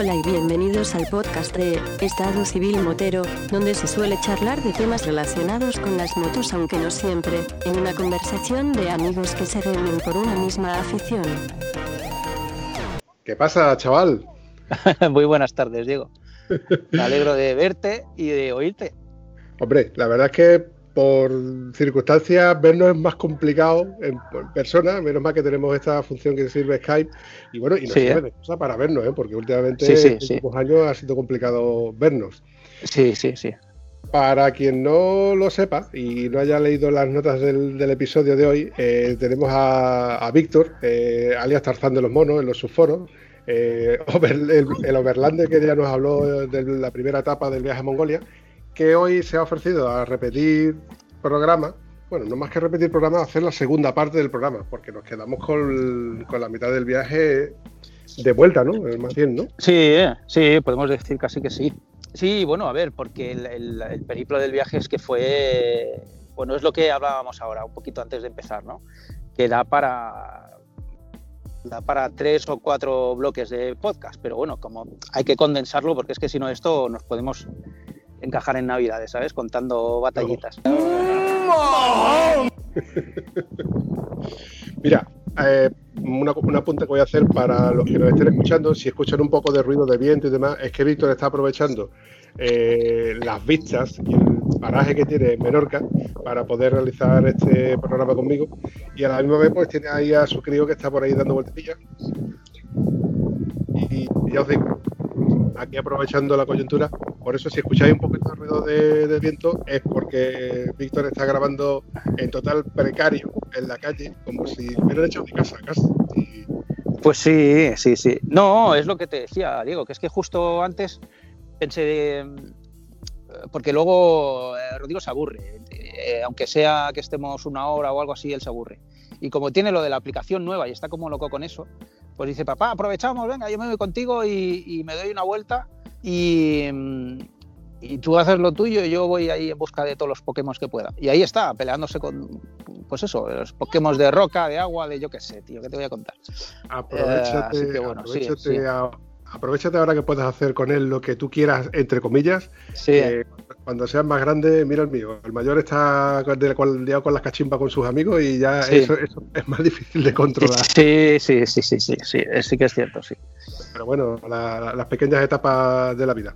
Hola y bienvenidos al podcast de Estado Civil Motero, donde se suele charlar de temas relacionados con las motos, aunque no siempre, en una conversación de amigos que se reúnen por una misma afición. ¿Qué pasa, chaval? Muy buenas tardes, Diego. Me alegro de verte y de oírte. Hombre, la verdad es que por circunstancias vernos es más complicado en, persona, menos mal que tenemos esta función que sirve Skype y bueno, y nos sirve ¿eh? de cosa para vernos, ¿eh? porque últimamente en los últimos años ha sido complicado vernos. Sí, sí, sí. Para quien no lo sepa y no haya leído las notas del, episodio de hoy, eh, tenemos a, Víctor, alias Tarzán de los Monos, en los subforos, el, el Overlander que ya nos habló de la primera etapa del viaje a Mongolia que hoy se ha ofrecido a repetir programa. Bueno, no más que repetir programa, hacer la segunda parte del programa, porque nos quedamos con, la mitad del viaje de vuelta, ¿no? Más bien, ¿no? Sí, eh, sí, podemos decir casi que sí. Sí, bueno, a ver, porque el, el, periplo del viaje es que fue, bueno, es lo que hablábamos ahora, un poquito antes de empezar, ¿no? Que da para, da para tres o cuatro bloques de podcast, pero bueno, como hay que condensarlo, porque es que si no esto nos podemos encajar en Navidades, ¿sabes? Contando batallitas. Mira, eh, una, una apunte que voy a hacer para los que nos estén escuchando, si escuchan un poco de ruido de viento y demás, es que Víctor está aprovechando eh, las vistas y el paraje que tiene en Menorca para poder realizar este programa conmigo y a la misma vez pues tiene ahí a su crío que está por ahí dando vueltecillas y ya os digo, aquí aprovechando la coyuntura. Por eso, si escucháis un poquito de ruido de, viento, es porque Víctor está grabando en total precario en la calle, como si hubiera hecho mi casa casi. Pues sí, sí, sí. No, es lo que te decía, Diego, que es que justo antes pensé. Porque luego eh, Rodrigo se aburre. Eh, aunque sea que estemos una hora o algo así, él se aburre. Y como tiene lo de la aplicación nueva y está como loco con eso, pues dice, papá, aprovechamos, venga, yo me voy contigo y, me doy una vuelta y, y, tú haces lo tuyo y yo voy ahí en busca de todos los Pokémon que pueda. Y ahí está, peleándose con, pues eso, los Pokémon de roca, de agua, de yo qué sé, tío, ¿qué te voy a contar? Aprovechate, eh, bueno, aprovechate ahora que puedes hacer con él lo que tú quieras, entre comillas. Sí. Eh, cuando seas más grande, mira el mío. El mayor está con, con las cachimbas con sus amigos y ya eso, es más difícil de controlar. Sí, sí, sí, sí, sí, sí, sí que es cierto, sí. Pero bueno, las pequeñas etapas de la vida.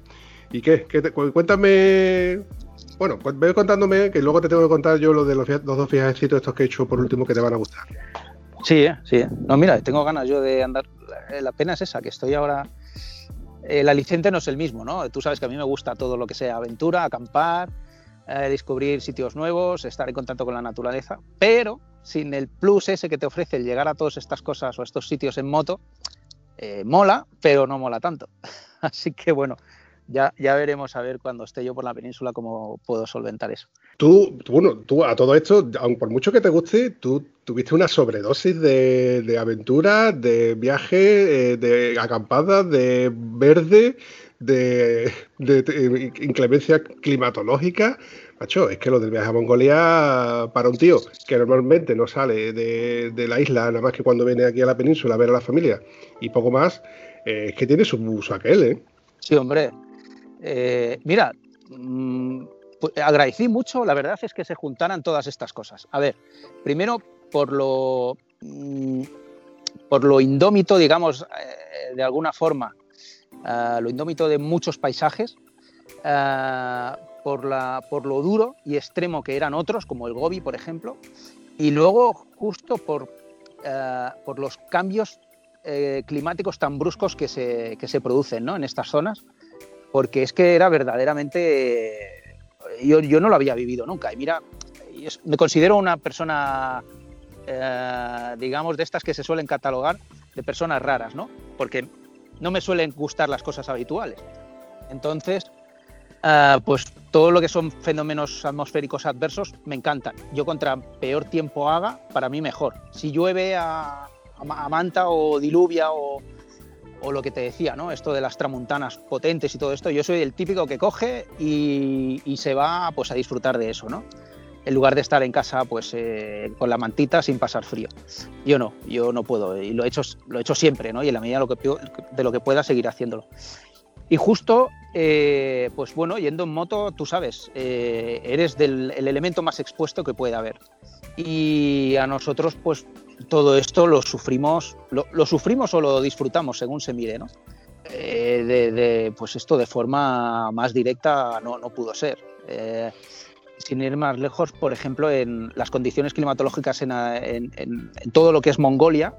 ¿Y qué? cuéntame bueno, pues ve contándome que luego te tengo que contar yo lo de los, dos viajecitos estos que he hecho por último que te van a gustar. Sí, eh, sí. No, mira, tengo ganas yo de andar. La pena es esa, que estoy ahora el aliciente no es el mismo, ¿no? Tú sabes que a mí me gusta todo lo que sea aventura, acampar, eh, descubrir sitios nuevos, estar en contacto con la naturaleza, pero sin el plus ese que te ofrece el llegar a todas estas cosas o estos sitios en moto, eh, mola, pero no mola tanto. Así que bueno, ya, ya veremos a ver cuando esté yo por la península cómo puedo solventar eso. Tú, bueno, tú a todo esto, aun por mucho que te guste, tú tuviste una sobredosis de, de aventuras, de viaje, eh, de acampadas, de verde, de, inclemencia climatológica. Macho, es que lo del viaje a Mongolia para un tío que normalmente no sale de, la isla, nada más que cuando viene aquí a la península a ver a la familia y poco más, eh, es que tiene su, uso aquel, ¿eh? Sí, hombre. Eh, mira, mm, pues, agradecí mucho, la verdad es que se juntaran todas estas cosas. A ver, primero por lo, mm, por lo indómito, digamos, eh, de alguna forma, eh, lo indómito de muchos paisajes, por, la, por lo duro y extremo que eran otros, como el Gobi, por ejemplo, y luego justo por, por los cambios climáticos tan bruscos que se, que se producen ¿no? en estas zonas, porque es que era verdaderamente yo, no lo había vivido nunca. Y mira, me considero una persona, eh, digamos, de estas que se suelen catalogar de personas raras, ¿no? Porque no me suelen gustar las cosas habituales. Entonces, eh, pues todo lo que son fenómenos atmosféricos adversos me encantan. Yo contra peor tiempo haga, para mí mejor. Si llueve a manta o diluvia o, o lo que te decía, ¿no? Esto de las tramuntanas potentes y todo esto, yo soy el típico que coge y, se va pues, a disfrutar de eso, ¿no? en lugar de estar en casa pues eh, con la mantita sin pasar frío. Yo no, yo no puedo y lo he hecho, lo he hecho siempre, ¿no? Y en la medida de lo que, de lo que pueda seguir haciéndolo. Y justo, eh, pues bueno, yendo en moto, tú sabes, eh, eres el elemento más expuesto que puede haber. Y a nosotros, pues todo esto lo sufrimos, lo, sufrimos o lo disfrutamos, según se mire, ¿no? de, pues esto de forma más directa no, no pudo ser sin ir más lejos, por ejemplo, en las condiciones climatológicas en, todo lo que es Mongolia,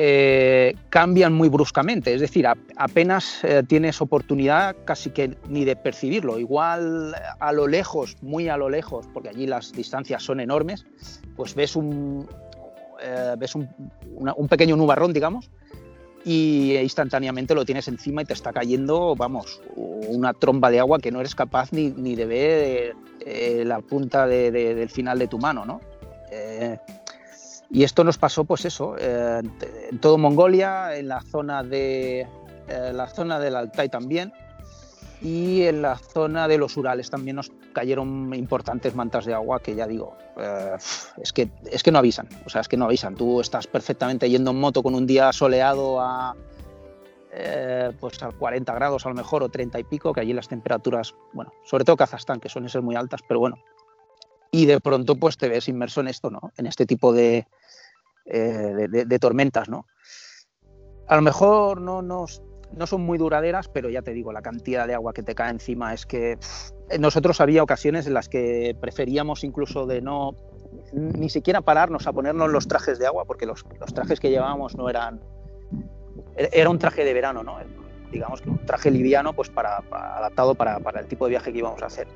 eh, cambian muy bruscamente, es decir, apenas eh, tienes oportunidad casi que ni de percibirlo. Igual a lo lejos, muy a lo lejos, porque allí las distancias son enormes, pues ves un, eh, ves un, un pequeño nubarrón, digamos, y instantáneamente lo tienes encima y te está cayendo, vamos, una tromba de agua que no eres capaz ni, ni de ver eh, la punta del final de tu mano, ¿no? Eh, y esto nos pasó, pues eso, en todo Mongolia, en la zona de la zona del Altai también, y en la zona de los Urales también nos cayeron importantes mantas de agua que ya digo, eh, es, que, es que no avisan, o sea, es que no avisan. Tú estás perfectamente yendo en moto con un día soleado a, eh, pues a 40 grados a lo mejor o 30 y pico, que allí las temperaturas, bueno, sobre todo Kazajstán, que suelen ser muy altas, pero bueno. Y de pronto pues te ves inmerso en esto, ¿no? En este tipo de, eh, de tormentas, ¿no? A lo mejor no nos no son muy duraderas, pero ya te digo, la cantidad de agua que te cae encima es que nosotros había ocasiones en las que preferíamos incluso de no ni siquiera pararnos a ponernos los trajes de agua, porque los, trajes que llevábamos no eran... Era un traje de verano, ¿no? digamos que un traje liviano pues para, adaptado para, para, el tipo de viaje que íbamos a hacer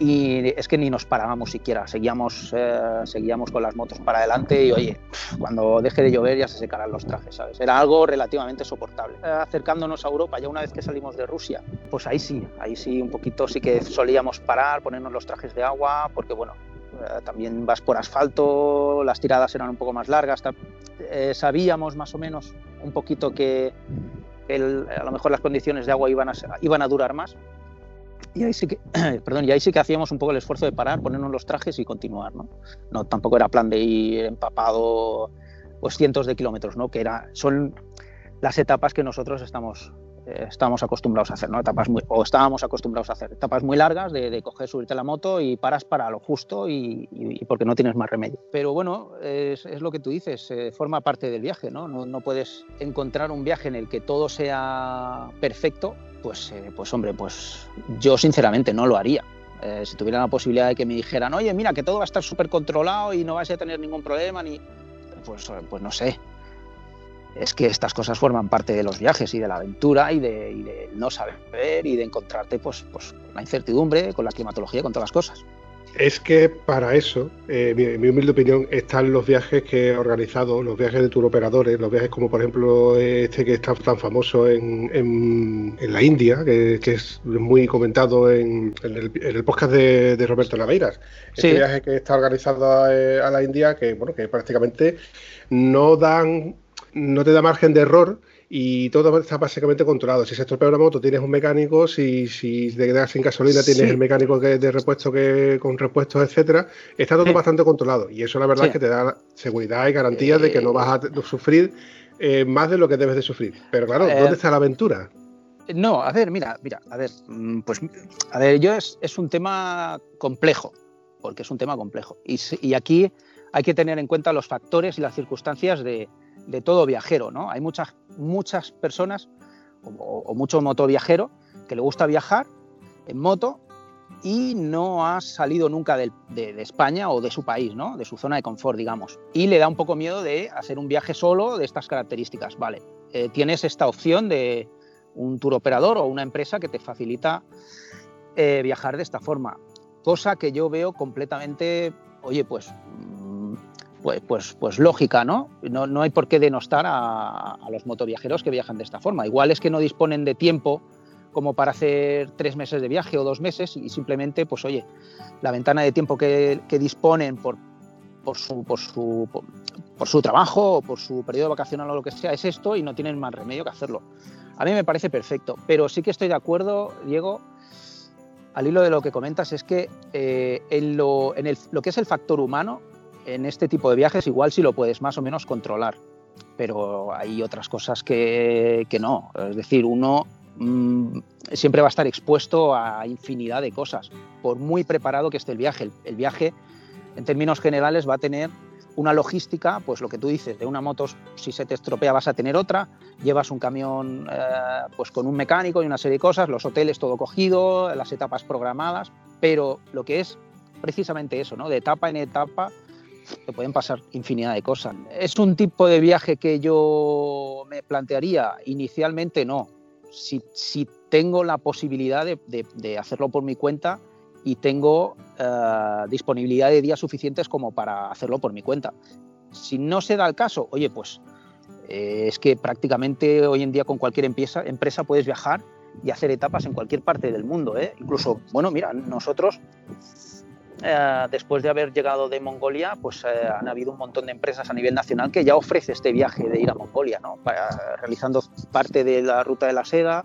y es que ni nos parábamos siquiera, seguíamos, eh, seguíamos con las motos para adelante y oye, cuando deje de llover ya se secarán los trajes, ¿sabes? Era algo relativamente soportable. Eh, acercándonos a Europa, ya una vez que salimos de Rusia, pues ahí sí, ahí sí un poquito sí que solíamos parar, ponernos los trajes de agua, porque bueno, eh, también vas por asfalto, las tiradas eran un poco más largas, sabíamos más o menos un poquito que a lo mejor las condiciones de agua iban a, iban a durar más, y ahí sí que, perdón, y ahí sí que hacíamos un poco el esfuerzo de parar, ponernos los trajes y continuar, ¿no? Tampoco era plan de ir empapado pues cientos de kilómetros, ¿no? Que era, son las etapas que nosotros estamos, eh, estamos acostumbrados a hacer, ¿no? Etapas muy, o estábamos acostumbrados a hacer, etapas muy largas de, coger, subirte a la moto y paras para lo justo y, porque no tienes más remedio. Pero bueno, es, lo que tú dices, eh, forma parte del viaje. ¿no? No puedes encontrar un viaje en el que todo sea perfecto pues, eh, pues hombre, pues yo sinceramente no lo haría. Eh, si tuviera la posibilidad de que me dijeran, oye, mira, que todo va a estar súper controlado y no vas a tener ningún problema, ni... Pues, pues no sé. Es que estas cosas forman parte de los viajes y de la aventura y de, no saber y de encontrarte pues, pues con la incertidumbre, con la climatología, con todas las cosas. Es que para eso, eh, mi, humilde opinión, están los viajes que he organizado, los viajes de turoperadores, los viajes como por ejemplo este que está tan famoso en, en, la India, que, es muy comentado en, el, podcast de, Roberto Naveiras. Este viaje que está organizado a, a la India, que bueno, que prácticamente no dan, no te da margen de error y todo está básicamente controlado. Si se estropea una moto, tienes un mecánico, si, si te quedas sin gasolina, tienes el mecánico que, de repuesto que con repuestos, etcétera. Está todo bastante controlado y eso la verdad es que te da seguridad y garantías de que no vas a sufrir eh, más de lo que debes de sufrir. Pero claro, eh, ¿dónde está la aventura? No, a ver, mira, mira, a ver, mm, pues, a ver, yo es, es un tema complejo, porque es un tema complejo. Y, y aquí hay que tener en cuenta los factores y las circunstancias de, todo viajero, ¿no? Hay muchas, muchas personas o, mucho motoviajero que le gusta viajar en moto y no ha salido nunca de, España o de su país, ¿no? De su zona de confort, digamos. Y le da un poco miedo de hacer un viaje solo de estas características. Vale, eh, tienes esta opción de un tour operador o una empresa que te facilita eh, viajar de esta forma. Cosa que yo veo completamente, oye, pues pues, pues, pues lógica, ¿no? ¿no? ¿no? hay por qué denostar a, los motoviajeros que viajan de esta forma. Igual es que no disponen de tiempo como para hacer tres meses de viaje o dos meses y simplemente, pues oye, la ventana de tiempo que, disponen por, por, su, por, su, por, su trabajo o por su periodo vacacional o lo que sea es esto y no tienen más remedio que hacerlo. A mí me parece perfecto, pero sí que estoy de acuerdo, Diego, al hilo de lo que comentas, es que eh, en, lo, en lo que es el factor humano, en este tipo de viajes igual sí lo puedes más o menos controlar, pero hay otras cosas que, que no. Es decir, uno mm, siempre va a estar expuesto a infinidad de cosas, por muy preparado que esté el viaje. el viaje, en términos generales, va a tener una logística, pues lo que tú dices, de una moto, si se te estropea vas a tener otra, llevas un camión eh, pues con un mecánico y una serie de cosas, los hoteles todo cogido, las etapas programadas, pero lo que es precisamente eso, ¿no? De etapa en etapa te pueden pasar infinidad de cosas. ¿Es un tipo de viaje que yo me plantearía? Inicialmente no. Si, tengo la posibilidad de, de hacerlo por mi cuenta, y tengo eh, disponibilidad de días suficientes como para hacerlo por mi cuenta. Si no se da el caso, oye, pues eh, es que prácticamente hoy en día con cualquier empresa, empresa puedes viajar y hacer etapas en cualquier parte del mundo. ¿eh? Incluso, bueno, mira, nosotros, después de haber llegado de Mongolia, pues han habido un montón de empresas a nivel nacional que ya ofrece este viaje de ir a Mongolia, ¿no? realizando parte de la ruta de la seda.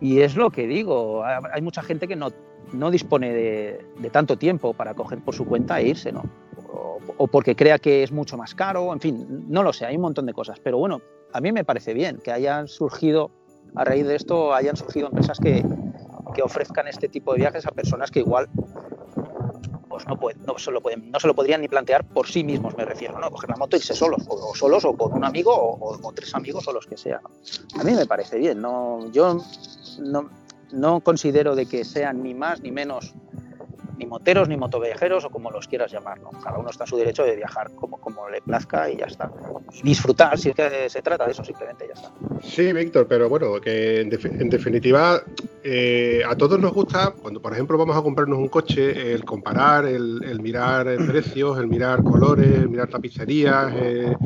Y es lo que digo, hay mucha gente que no no dispone de, tanto tiempo para coger por su cuenta e irse, ¿no? O, porque crea que es mucho más caro, en fin, no lo sé, hay un montón de cosas. Pero bueno, a mí me parece bien que hayan surgido, a raíz de esto, hayan surgido empresas que, que ofrezcan este tipo de viajes a personas que igual pues no, no, se lo pueden, no se lo podrían ni plantear por sí mismos, me refiero, ¿no? Coger la moto y irse solos, o, solos, o con un amigo, o, o, tres amigos, o los que sea. A mí me parece bien, no, yo no, no considero de que sean ni más ni menos ni moteros ni motoviajeros o como los quieras llamar. ¿no? Cada uno está en su derecho de viajar como, como le plazca y ya está. Disfrutar, si es que se trata de eso, simplemente ya está. Sí, Víctor, pero bueno, que en, definitiva eh, a todos nos gusta, cuando por ejemplo vamos a comprarnos un coche, el comparar, el, mirar precios, el mirar colores, el mirar tapicerías. Eh,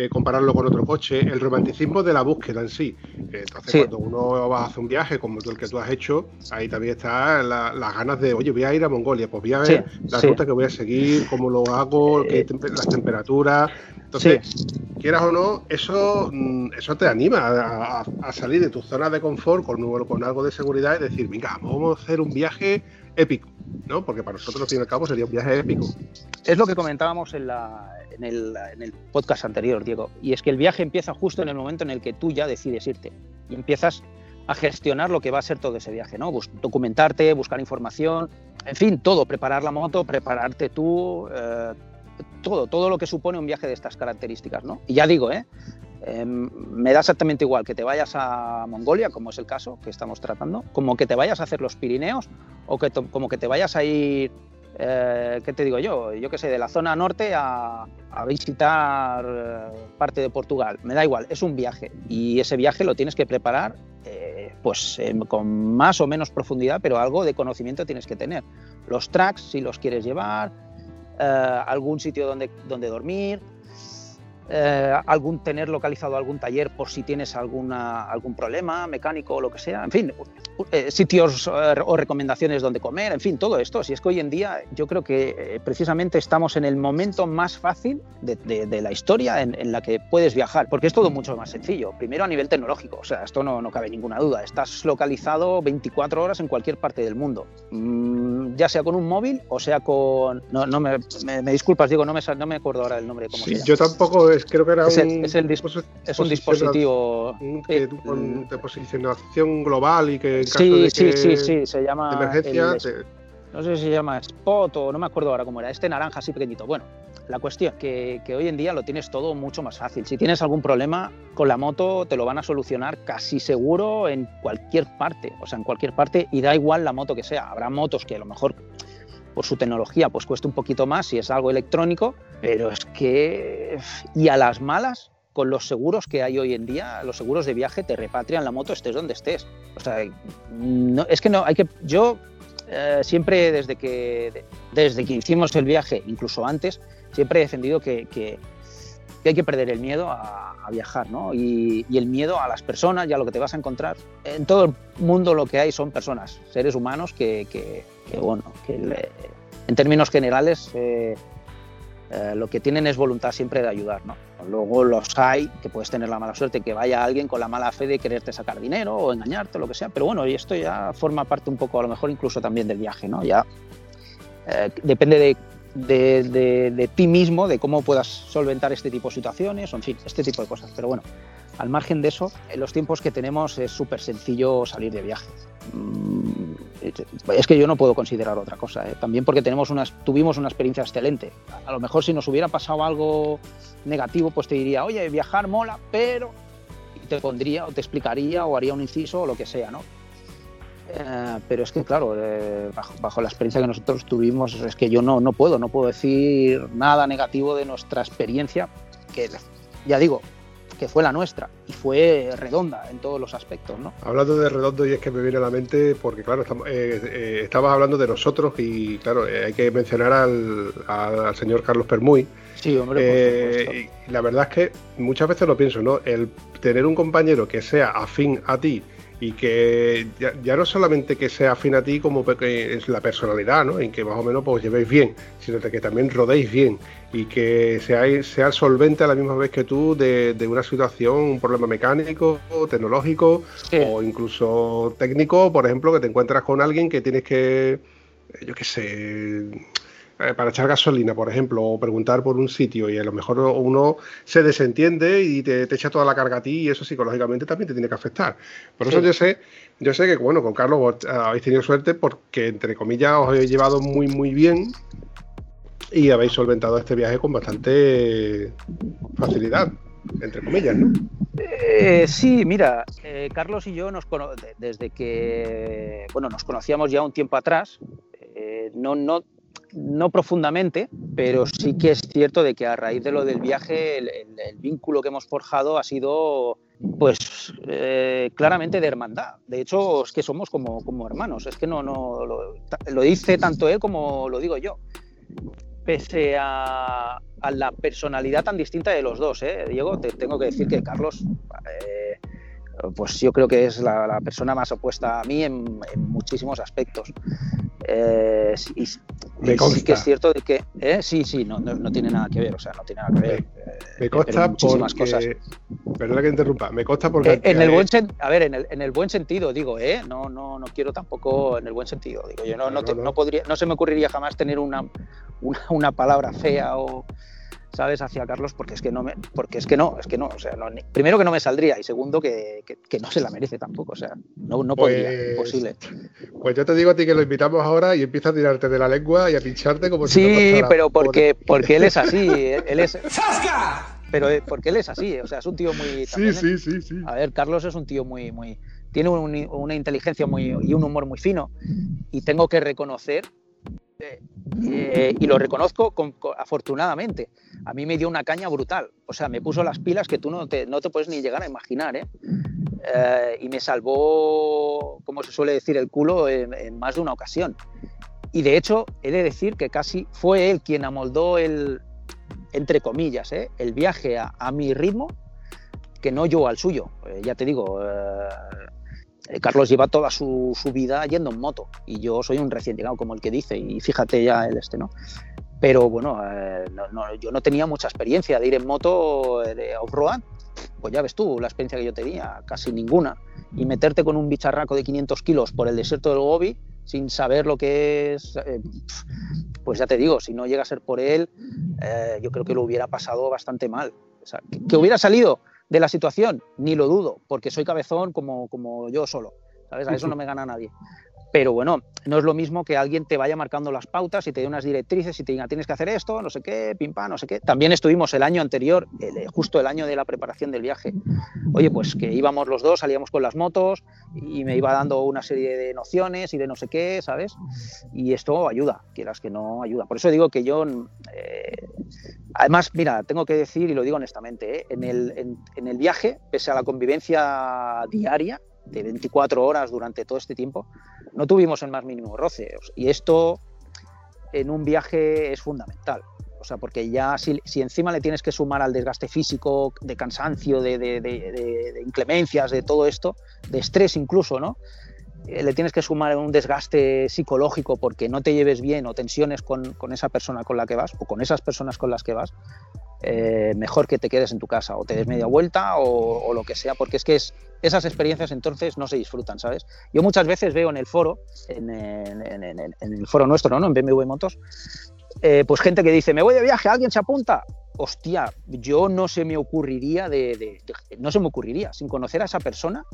eh, compararlo con otro coche, el romanticismo de la búsqueda en sí. Entonces, cuando uno va a hacer un viaje como el que tú has hecho, ahí también está las ganas de, oye, voy a ir a Mongolia, pues voy a ver la ruta que voy a seguir, cómo lo hago, eh, las temperaturas. Entonces, quieras o no, eso, mm, eso te anima a, salir de tu zona de confort con, con algo de seguridad y decir, venga, vamos a hacer un viaje épico, ¿no? Porque para nosotros, al fin y al cabo, sería un viaje épico. Es lo que comentábamos en la, en el, podcast anterior, Diego, y es que el viaje empieza justo en el momento en el que tú ya decides irte y empiezas a gestionar lo que va a ser todo ese viaje, ¿no? documentarte, buscar información, en fin, todo, preparar la moto, prepararte tú, eh, todo, todo lo que supone un viaje de estas características, ¿no? Y ya digo, ¿eh? Em, me da exactamente igual que te vayas a Mongolia, como es el caso que estamos tratando, como que te vayas a hacer los Pirineos o que como que te vayas a ir eh, ¿qué te digo yo? Yo qué sé, de la zona norte a, visitar eh, parte de Portugal. Me da igual, es un viaje y ese viaje lo tienes que preparar eh, pues con más o menos profundidad, pero algo de conocimiento tienes que tener. Los tracks, si los quieres llevar, algún sitio donde, donde dormir, eh, algún tener localizado algún taller por si tienes alguna, algún problema mecánico o lo que sea, en fin, eh, sitios eh, o recomendaciones donde comer, en fin, todo esto. Si es que hoy en día yo creo que precisamente estamos en el momento más fácil de, la historia en, la que puedes viajar, porque es todo mucho más sencillo. Primero a nivel tecnológico, o sea, esto no, no cabe ninguna duda, estás localizado 24 horas en cualquier parte del mundo, mm, ya sea con un móvil o sea con... No, no me, me, disculpas, digo, no me, no me acuerdo ahora el nombre. Cómo se llama. Yo tampoco creo que era es un, es, el es un dispositivo de, posicionación global y que en caso sí, de sí, sí, sí, se llama emergencia. no sé si se llama Spot o no me acuerdo ahora cómo era, este naranja así pequeñito. Bueno, la cuestión que, que hoy en día lo tienes todo mucho más fácil. Si tienes algún problema con la moto, te lo van a solucionar casi seguro en cualquier parte, o sea, en cualquier parte y da igual la moto que sea. Habrá motos que a lo mejor por su tecnología pues cuesta un poquito más si es algo electrónico, pero es que y a las malas con los seguros que hay hoy en día, los seguros de viaje te repatrian la moto estés donde estés. O sea, no, es que no hay que yo eh, siempre desde que desde que hicimos el viaje, incluso antes, siempre he defendido que, hay que perder el miedo a, viajar, ¿no? Y, el miedo a las personas y a lo que te vas a encontrar. En todo el mundo lo que hay son personas, seres humanos que, que bueno, que en términos generales eh, eh, lo que tienen es voluntad siempre de ayudar, ¿no? Luego los hay que puedes tener la mala suerte que vaya alguien con la mala fe de quererte sacar dinero o engañarte lo que sea. Pero bueno, y esto ya forma parte un poco, a lo mejor incluso también del viaje, ¿no? Ya eh, depende de, de, ti mismo, de cómo puedas solventar este tipo de situaciones, o en fin, este tipo de cosas. Pero bueno, al margen de eso, en los tiempos que tenemos es súper sencillo salir de viaje. Mm, es que yo no puedo considerar otra cosa. ¿eh? También porque tenemos unas, tuvimos una experiencia excelente. A lo mejor si nos hubiera pasado algo negativo, pues te diría, oye, viajar mola, pero te pondría o te explicaría o haría un inciso o lo que sea, ¿no? Eh, pero es que, claro, eh, bajo, bajo, la experiencia que nosotros tuvimos, es que yo no, no puedo, no puedo decir nada negativo de nuestra experiencia, que ya digo, que fue la nuestra y fue redonda en todos los aspectos. ¿no? Hablando de redondo, y es que me viene a la mente, porque claro, estamos, eh, eh, estabas hablando de nosotros y claro, eh, hay que mencionar al, al, señor Carlos Permuy. Sí, hombre, y la verdad es que muchas veces lo pienso, ¿no? El tener un compañero que sea afín a ti y que ya, no solamente que sea afín a ti como que es la personalidad, ¿no? En que más o menos pues llevéis bien, sino que también rodéis bien y que seáis, sea solvente a la misma vez que tú de, una situación, un problema mecánico, tecnológico o incluso técnico, por ejemplo, que te encuentras con alguien que tienes que, yo qué sé, para echar gasolina, por ejemplo, o preguntar por un sitio y a lo mejor uno se desentiende y te, echa toda la carga a ti y eso psicológicamente también te tiene que afectar. Por eso yo sé, yo sé que bueno, con Carlos habéis tenido suerte porque entre comillas os habéis llevado muy muy bien y habéis solventado este viaje con bastante facilidad, entre comillas, ¿no? Eh, sí, mira, eh, Carlos y yo nos desde que bueno nos conocíamos ya un tiempo atrás. no, no, no profundamente, pero sí que es cierto de que a raíz de lo del viaje el, vínculo que hemos forjado ha sido pues eh, claramente de hermandad. De hecho, es que somos como, como hermanos. Es que no, no lo, dice tanto él como lo digo yo. Pese a, la personalidad tan distinta de los dos, ¿eh? Diego, te tengo que decir que Carlos eh, pues yo creo que es la, persona más opuesta a mí en, muchísimos aspectos. Eh, y, sí que es cierto de que eh, sí, sí, no, no, tiene nada que ver, o sea, no tiene nada que ver. Me, eh, consta muchísimas cosas. Perdona que interrumpa, me consta porque en el buen a ver, en el, en el, buen sentido digo, eh, no, no, no quiero tampoco en el buen sentido, digo, yo no, no, no podría, no se me ocurriría jamás tener una, una, una palabra fea o ¿sabes? Hacia Carlos, porque es que no me, porque es que no, es que no, o sea, primero que no me saldría y segundo que, que, no se la merece tampoco, o sea, no, no podría, pues, imposible. Pues yo te digo a ti que lo invitamos ahora y empieza a tirarte de la lengua y a pincharte como si Sí, pero porque, porque él es así, él es... Pero eh, porque él es así, o sea, es un tío muy... sí, sí, sí, sí. A ver, Carlos es un tío muy, muy, tiene una inteligencia muy, y un humor muy fino y tengo que reconocer eh, y lo reconozco afortunadamente. A mí me dio una caña brutal. O sea, me puso las pilas que tú no te, no te puedes ni llegar a imaginar. ¿eh? Eh, y me salvó, como se suele decir, el culo en, más de una ocasión. Y de hecho, he de decir que casi fue él quien amoldó el, entre comillas, el viaje a, mi ritmo, que no yo al suyo. ya te digo, eh, Carlos lleva toda su, vida yendo en moto y yo soy un recién llegado, como el que dice, y fíjate ya el este, ¿no? Pero bueno, eh, yo no tenía mucha experiencia de ir en moto eh, off-road, pues ya ves tú la experiencia que yo tenía, casi ninguna. Y meterte con un bicharraco de 500 kilos por el desierto del Gobi sin saber lo que es, pues ya te digo, si no llega a ser por él, yo creo que lo hubiera pasado bastante mal. O sea, que hubiera salido de la situación, ni lo dudo, porque soy cabezón como, como yo solo. ¿sabes? A eso no me gana nadie. Pero bueno, no es lo mismo que alguien te vaya marcando las pautas y te dé unas directrices y te diga tienes que hacer esto, no sé qué, pim pam, no sé qué. También estuvimos el año anterior, justo el año de la preparación del viaje. Oye, pues que íbamos los dos, salíamos con las motos y me iba dando una serie de nociones y de no sé qué, ¿sabes? Y esto ayuda, quieras que no ayuda. Por eso digo que yo, eh, además, mira, tengo que decir y lo digo honestamente, ¿eh? en, el, en el viaje, pese a la convivencia diaria, de 24 horas durante todo este tiempo, no tuvimos el más mínimo roce. Y esto en un viaje es fundamental. O sea, porque ya si, encima le tienes que sumar al desgaste físico, de cansancio, de, inclemencias, de todo esto, de estrés incluso, ¿no? Eh, le tienes que sumar un desgaste psicológico porque no te lleves bien o tensiones con, con, esa persona con la que vas o con esas personas con las que vas, eh, mejor que te quedes en tu casa o te des media vuelta o, lo que sea, porque es que es, esas experiencias entonces no se disfrutan, ¿sabes? Yo muchas veces veo en el foro, en, el foro nuestro, ¿no? En BMW Motos, eh, pues gente que dice, me voy de viaje, ¿alguien se apunta? Hostia, yo no se me ocurriría de, no se me ocurriría, sin conocer a esa persona,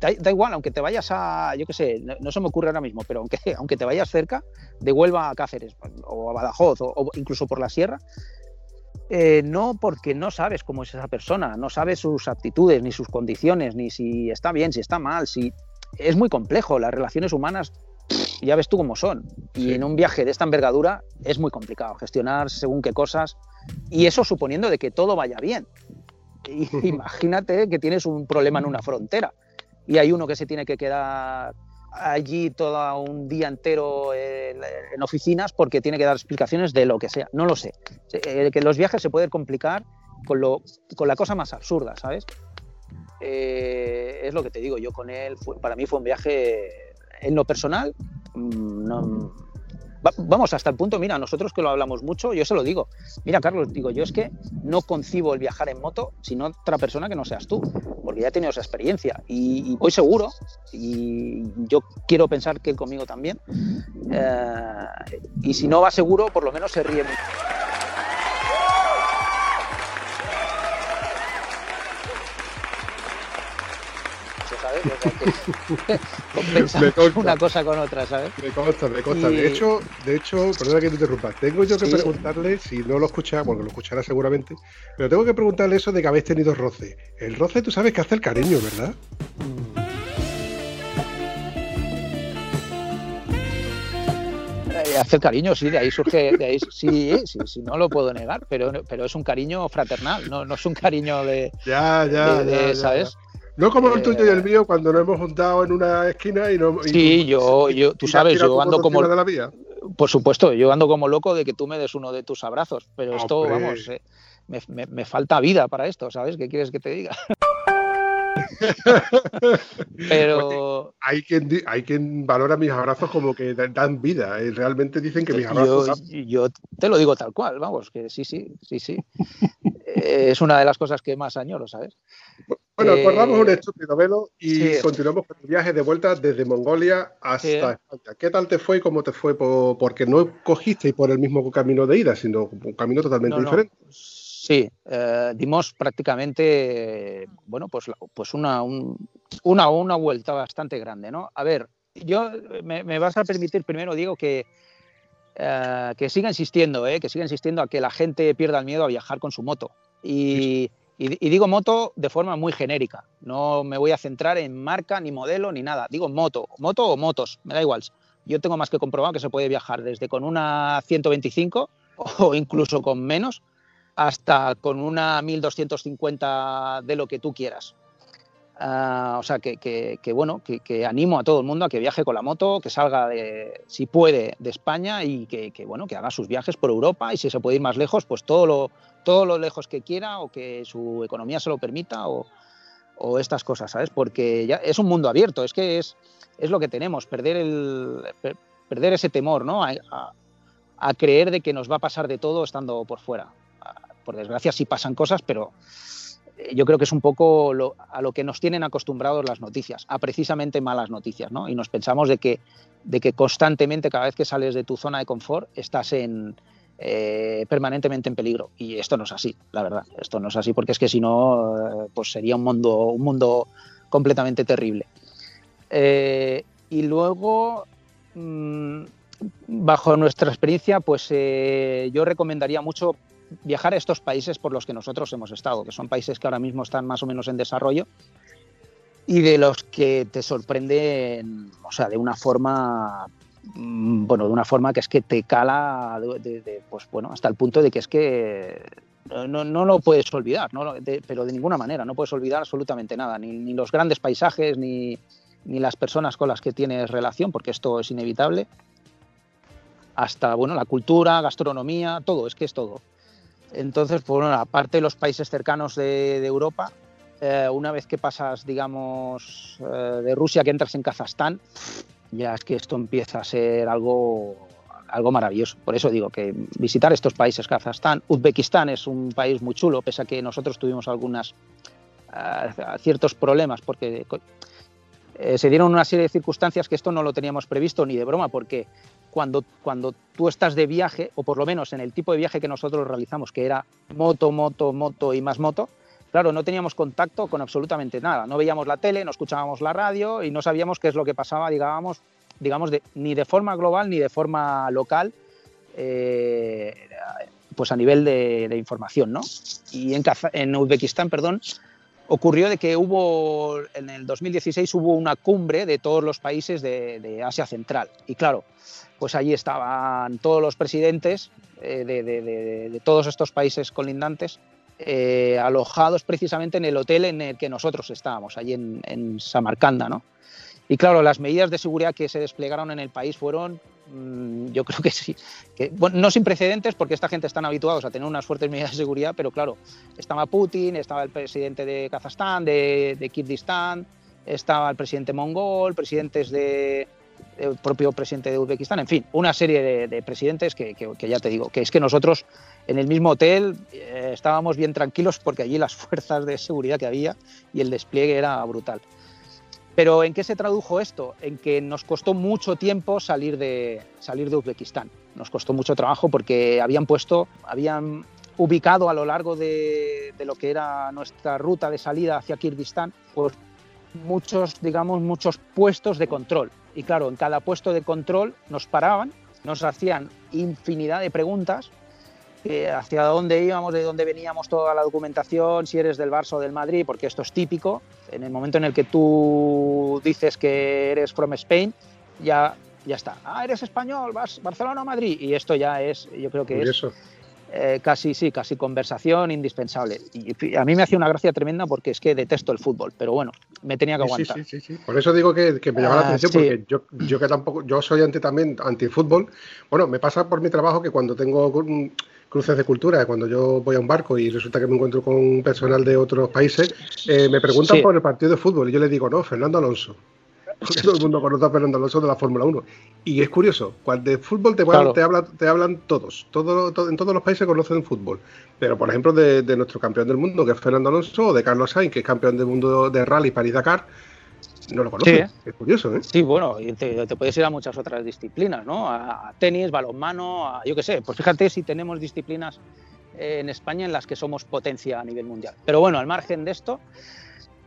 da, igual, aunque te vayas a, yo qué sé, no, se me ocurre ahora mismo, pero aunque, aunque te vayas cerca, de Huelva a Cáceres o a Badajoz o incluso por la sierra, eh, no porque no sabes cómo es esa persona, no sabes sus actitudes, ni sus condiciones, ni si está bien, si está mal, si es muy complejo. Las relaciones humanas, ya ves tú cómo son. Y en un viaje de esta envergadura es muy complicado gestionar según qué cosas. Y eso suponiendo de que todo vaya bien. imagínate que tienes un problema en una frontera y hay uno que se tiene que quedar allí todo un día entero en, oficinas porque tiene que dar explicaciones de lo que sea. No lo sé. Eh, que los viajes se pueden complicar con, lo, con la cosa más absurda, ¿sabes? Eh, es lo que te digo, yo con él, para mí fue un viaje en lo personal, mm, vamos, hasta el punto, mira, nosotros que lo hablamos mucho, yo se lo digo. Mira, Carlos, digo, yo es que no concibo el viajar en moto sin otra persona que no seas tú, porque ya he tenido esa experiencia y, voy seguro, y yo quiero pensar que él conmigo también. Eh, y si no va seguro, por lo menos se ríe mucho. Compensamos una cosa con otra, ¿sabes? Me consta, me consta. De hecho, de hecho, perdona que te interrumpa, tengo yo que preguntarle, si no lo escucha, porque lo escuchará seguramente, pero tengo que preguntarle eso de que habéis tenido roce. El roce tú sabes que hace el cariño, ¿verdad? Eh, hace el cariño, sí, de ahí surge, de ahí, sí, sí, sí, no lo puedo negar, pero, pero es un cariño fraternal, no, no es un cariño de, ya, ya, ya ¿sabes? No como el tuyo y el eh, mío cuando nos hemos juntado en una esquina y no. sí, yo, yo, tú sabes, yo ando como. De la vía. Por supuesto, yo ando como loco de que tú me des uno de tus abrazos, pero esto, vamos, eh, me, me, falta vida para esto, ¿sabes? ¿Qué quieres que te diga? Pero. hay, quien, hay quien valora mis abrazos como que dan vida. Y realmente dicen que mis abrazos. Yo, yo, te lo digo tal cual, vamos, que sí, sí, sí, sí. es una de las cosas que más añoro, ¿sabes? Bueno, corramos un eh, estúpido velo y continuamos con el viaje de vuelta desde Mongolia hasta España. ¿Qué tal te fue y cómo te fue? Porque no cogiste por el mismo camino de ida, sino un camino totalmente diferente. Sí, eh, dimos prácticamente, bueno, pues, pues una, una, una vuelta bastante grande, ¿no? A ver, yo me, vas a permitir primero, digo, que, eh, que siga insistiendo, ¿eh? que siga insistiendo a que la gente pierda el miedo a viajar con su moto. Y, y, digo moto de forma muy genérica, no me voy a centrar en marca, ni modelo, ni nada. Digo moto, moto o motos, me da igual. Yo tengo más que comprobado que se puede viajar desde con una 125 o incluso con menos hasta con una 1250 de lo que tú quieras. Ah, o sea, que, bueno, que, animo a todo el mundo a que viaje con la moto, que salga, de, si puede, de España y que, bueno, que haga sus viajes por Europa y si se puede ir más lejos, pues todo lo, todo lo lejos que quiera o que su economía se lo permita o, estas cosas, ¿sabes? Porque ya es un mundo abierto, es que es, es lo que tenemos, perder, el, perder ese temor, ¿no? a creer de que nos va a pasar de todo estando por fuera por desgracia sí pasan cosas, pero eh, yo creo que es un poco a lo que nos tienen acostumbrados las noticias, a precisamente malas noticias, ¿no? Y nos pensamos de que, de que constantemente, cada vez que sales de tu zona de confort, estás en, eh, permanentemente en peligro. Y esto no es así, la verdad. Esto no es así porque es que si no, eh, pues sería un mundo, un mundo completamente terrible. y luego, mm, bajo nuestra experiencia, pues yo recomendaría mucho viajar a estos países por los que nosotros hemos estado, que son países que ahora mismo están más o menos en desarrollo y de los que te sorprenden, o sea, de una forma, mm, bueno, de una forma que es que te cala, pues bueno, hasta el punto de que es que no, no lo puedes olvidar, pero de ninguna manera, no puedes olvidar absolutamente nada, ni, ni los grandes paisajes, ni, ni las personas con las que tienes relación, porque esto es inevitable, hasta bueno, la cultura, gastronomía, todo, es que es todo. Entonces, pues bueno, aparte de los países cercanos de, Europa, eh, una vez que pasas, digamos, eh, de Rusia, que entras en Kazajstán, ya es que esto empieza a ser algo, algo maravilloso. Por eso digo que visitar estos países, Kazajstán, Uzbekistán es un país muy chulo, pese a que nosotros tuvimos algunas ciertos problemas porque eh, se dieron una serie de circunstancias que esto no lo teníamos previsto ni de broma, porque cuando, cuando tú estás de viaje, o por lo menos en el tipo de viaje que nosotros realizamos, que era moto, moto, moto y más moto, claro, no teníamos contacto con absolutamente nada. No veíamos la tele, no escuchábamos la radio y no sabíamos qué es lo que pasaba, digamos, digamos ni de forma global ni de forma local, eh, pues a nivel de, información, ¿no? Y en Uzbekistán, perdón, ocurrió de que hubo, en el 2016 hubo una cumbre de todos los países de, Asia Central. Y claro, pues allí estaban todos los presidentes eh, de, todos estos países colindantes eh, alojados precisamente en el hotel en el que nosotros estábamos, allí en, en Samarcanda, ¿no? Y claro, las medidas de seguridad que se desplegaron en el país fueron yo creo que sí. Que, bueno, no sin precedentes, porque esta gente están habituados a tener unas fuertes medidas de seguridad, pero claro, estaba Putin, estaba el presidente de Kazajstán, de, de Kirguistán, estaba el presidente mongol, presidentes de, el propio presidente de Uzbekistán, en fin, una serie de, presidentes que, que, ya te digo, que es que nosotros en el mismo hotel eh, estábamos bien tranquilos porque allí las fuerzas de seguridad que había y el despliegue era brutal. Pero ¿en qué se tradujo esto? En que nos costó mucho tiempo salir de, salir de Uzbekistán. Nos costó mucho trabajo porque habían puesto, habían ubicado a lo largo de, lo que era nuestra ruta de salida hacia Kirguistán, pues muchos, digamos, muchos puestos de control. Y claro, en cada puesto de control nos paraban, nos hacían infinidad de preguntas hacia dónde íbamos, de dónde veníamos, toda la documentación, si eres del Barça o del Madrid, porque esto es típico. En el momento en el que tú dices que eres from Spain, ya, ya está. Ah, eres español, vas Barcelona o Madrid. Y esto ya es, yo creo que es eh, casi, sí, casi conversación indispensable. Y a mí me hacía una gracia tremenda porque es que detesto el fútbol, pero bueno, me tenía que aguantar. Sí, sí, sí, Por eso digo que, me llama la ah, atención, porque yo, yo que tampoco, yo soy anti también anti-fútbol. Bueno, me pasa por mi trabajo que cuando tengo cruces de cultura, cuando yo voy a un barco y resulta que me encuentro con personal de otros países, eh, me preguntan por el partido de fútbol y yo les digo, no, Fernando Alonso. Porque todo el mundo conoce a Fernando Alonso de la Fórmula 1. Y es curioso, cuando de fútbol te, te, habla, te hablan todos, todo, en todos los países conocen fútbol. Pero, por ejemplo, de, de, nuestro campeón del mundo, que es Fernando Alonso, o de Carlos Sainz, que es campeón del mundo de rally París-Dakar, no lo conoces. Es curioso, ¿eh? Sí, bueno, y te, puedes ir a muchas otras disciplinas, ¿no? A, tenis, balonmano, a, yo qué sé. Pues fíjate si tenemos disciplinas en España en las que somos potencia a nivel mundial. Pero bueno, al margen de esto,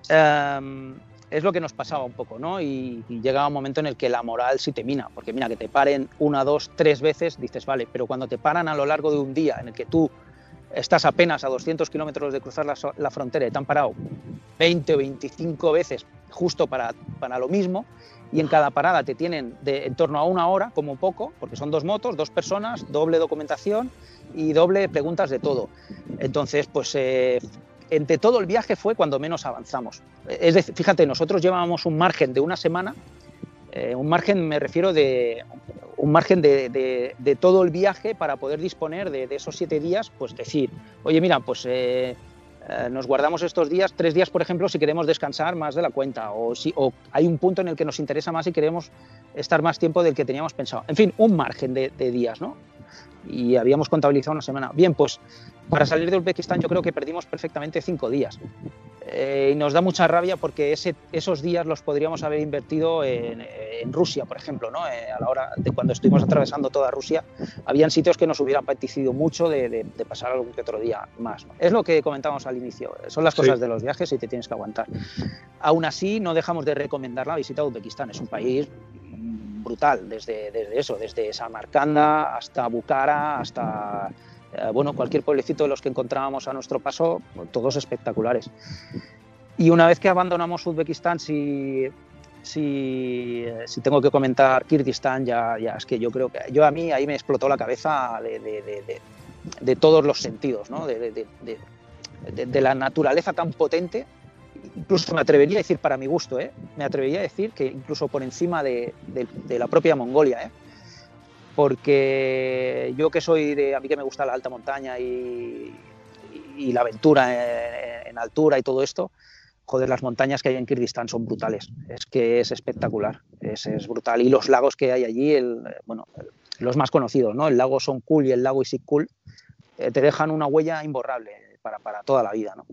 em, es lo que nos pasaba un poco, ¿no? Y, y, llegaba un momento en el que la moral sí te mina, porque mira, que te paren una, dos, tres veces, dices, vale, pero cuando te paran a lo largo de un día en el que tú estás apenas a 200 kilómetros de cruzar la, frontera y te han parado 20 o 25 veces justo para, para lo mismo y en cada parada te tienen de, en torno a una hora como poco, porque son dos motos, dos personas, doble documentación y doble preguntas de todo. Entonces, pues eh, entre todo el viaje fue cuando menos avanzamos. Es decir, fíjate, nosotros llevábamos un margen de una semana, eh, un margen me refiero de un margen de, todo el viaje para poder disponer de, esos siete días, pues decir, oye, mira, pues eh, eh, nos guardamos estos días, tres días, por ejemplo, si queremos descansar más de la cuenta, o si o hay un punto en el que nos interesa más y queremos estar más tiempo del que teníamos pensado. En fin, un margen de, días, ¿no? Y habíamos contabilizado una semana. Bien, pues para salir de Uzbekistán yo creo que perdimos perfectamente cinco días. Eh, y nos da mucha rabia porque ese, esos días los podríamos haber invertido en, Rusia, por ejemplo, ¿no? Eh, a la hora de cuando estuvimos atravesando toda Rusia, habían sitios que nos hubieran apetecido mucho de, pasar algún que otro día más. Es lo que comentábamos al inicio, son las cosas de los viajes y te tienes que aguantar. Aún así, no dejamos de recomendar la visita a Uzbekistán, es un país brutal, desde, desde eso, desde Samarcanda hasta Bukhara, hasta eh, bueno, cualquier pueblecito de los que encontrábamos a nuestro paso, todos espectaculares. Y una vez que abandonamos Uzbekistán, si, si, si tengo que comentar Kirguistán, ya, ya es que yo creo que yo a mí ahí me explotó la cabeza de, de, de, todos los sentidos, ¿no? de, la naturaleza tan potente. Incluso me atrevería a decir, para mi gusto, ¿eh? me atrevería a decir que incluso por encima de, la propia Mongolia. ¿eh? Porque yo que soy de, a mí que me gusta la alta montaña y, la aventura en, altura y todo esto, joder, las montañas que hay en Kirguistán son brutales. Es que es espectacular, es, es brutal. Y los lagos que hay allí, el, bueno, los más conocidos, ¿no? El lago Sonkul y el lago Isikkul, eh, te dejan una huella imborrable para, para toda la vida, ¿no?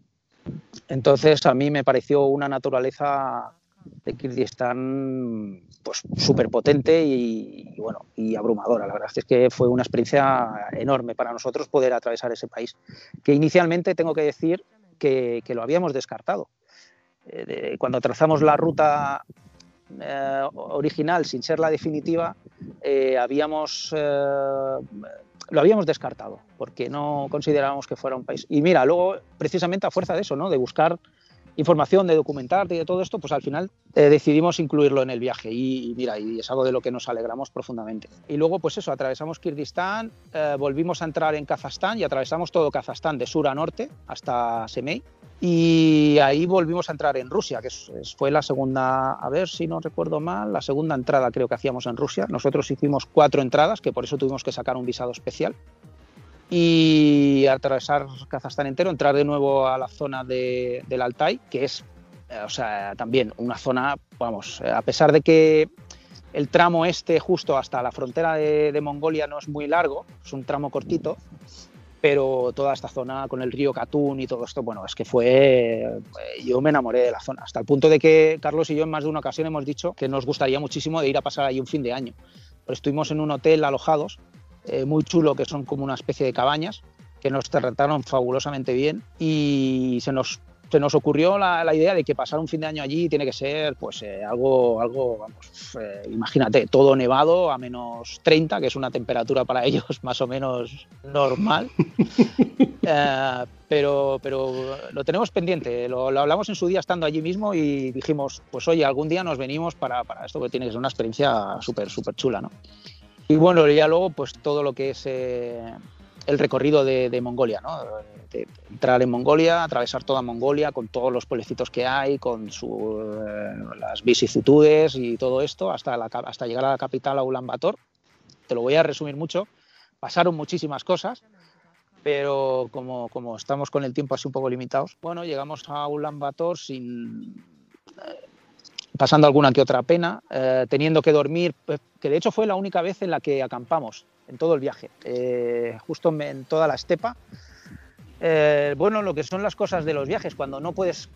Entonces a mí me pareció una naturaleza de Kirguistán pues súper potente y, bueno y abrumadora. La verdad es que fue una experiencia enorme para nosotros poder atravesar ese país, que inicialmente tengo que decir que, que lo habíamos descartado. Eh, cuando trazamos la ruta eh, original sin ser la definitiva, eh, habíamos lo habíamos descartado porque no considerábamos que fuera un país. Y mira, luego precisamente a fuerza de eso, ¿no? De buscar información, de documentarte y de todo esto, pues al final eh, decidimos incluirlo en el viaje y, mira, y es algo de lo que nos alegramos profundamente. Y luego, pues eso, atravesamos Kirguistán, eh, volvimos a entrar en Kazajstán y atravesamos todo Kazajstán de sur a norte hasta Semey y ahí volvimos a entrar en Rusia, que fue la segunda, a ver si no recuerdo mal, la segunda entrada creo que hacíamos en Rusia. Nosotros hicimos cuatro entradas, que por eso tuvimos que sacar un visado especial y atravesar Kazajstán entero, entrar de nuevo a la zona de, del Altai, que es, eh, o sea, también una zona, vamos, a pesar de que el tramo este justo hasta la frontera de, Mongolia no es muy largo, es un tramo cortito, pero toda esta zona con el río Katun y todo esto, bueno, es que fue, eh, yo me enamoré de la zona, hasta el punto de que Carlos y yo en más de una ocasión hemos dicho que nos gustaría muchísimo de ir a pasar ahí un fin de año. Pero estuvimos en un hotel alojados eh, muy chulo, que son como una especie de cabañas, que nos trataron fabulosamente bien y se nos, se nos ocurrió la, la, idea de que pasar un fin de año allí tiene que ser pues eh, algo, algo vamos, eh, imagínate, todo nevado a menos 30, que es una temperatura para ellos más o menos normal. eh, pero, pero lo tenemos pendiente, lo, lo, hablamos en su día estando allí mismo y dijimos, pues oye, algún día nos venimos para, para esto que tiene que ser una experiencia súper, súper chula, ¿no? Y bueno, ya luego, pues todo lo que es eh, el recorrido de, Mongolia, ¿no? Entrar en Mongolia, atravesar toda Mongolia con todos los pueblecitos que hay, con su, eh, las vicisitudes y todo esto, hasta, hasta llegar a la capital, a Ulaanbaatar. Te lo voy a resumir mucho. Pasaron muchísimas cosas, pero como, como estamos con el tiempo así un poco limitados, bueno, llegamos a Ulaanbaatar sin pasando alguna que otra pena, eh, teniendo que dormir, pues, que de hecho fue la única vez en la que acampamos en todo el viaje, eh, justo en toda la estepa. Eh, bueno, lo que son las cosas de los viajes, cuando no puedes,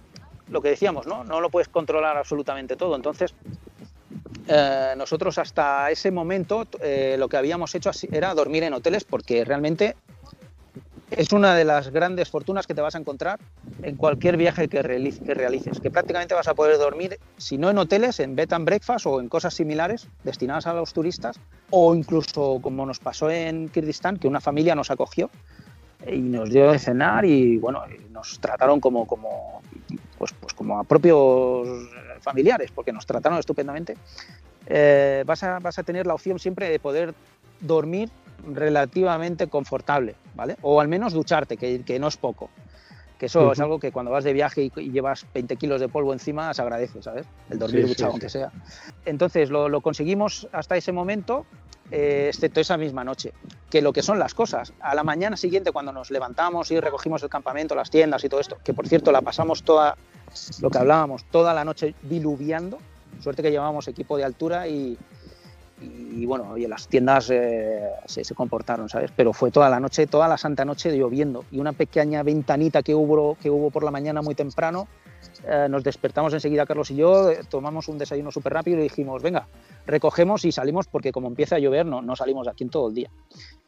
lo que decíamos, no, no lo puedes controlar absolutamente todo. Entonces, nosotros hasta ese momento lo que habíamos hecho era dormir en hoteles porque realmente es una de las grandes fortunas que te vas a encontrar en cualquier viaje que realices, que prácticamente vas a poder dormir, si no en hoteles, en bed and breakfast o en cosas similares destinadas a los turistas, o incluso como nos pasó en Kirguistán, que una familia nos acogió y nos dio de cenar y bueno, nos trataron como, como, pues, pues como a propios familiares, porque nos trataron estupendamente. Eh, vas, a, vas a tener la opción siempre de poder dormir relativamente confortable, ¿vale? O al menos ducharte, que, que no es poco. Que eso uh -huh. es algo que cuando vas de viaje y, y, llevas 20 kilos de polvo encima, se agradece, ¿sabes? El dormir sí, duchado, sí, aunque sí. sea. Entonces, lo, lo, conseguimos hasta ese momento, eh, excepto esa misma noche. Que lo que son las cosas. A la mañana siguiente, cuando nos levantamos y recogimos el campamento, las tiendas y todo esto, que por cierto la pasamos toda, lo que hablábamos, toda la noche diluviando. Suerte que llevábamos equipo de altura y, y bueno, y las tiendas eh, se, se, comportaron, ¿sabes? Pero fue toda la noche, toda la santa noche lloviendo y una pequeña ventanita que hubo, que hubo por la mañana muy temprano, eh, nos despertamos enseguida Carlos y yo, eh, tomamos un desayuno súper rápido y dijimos, venga, recogemos y salimos porque como empieza a llover no, no salimos de aquí en todo el día.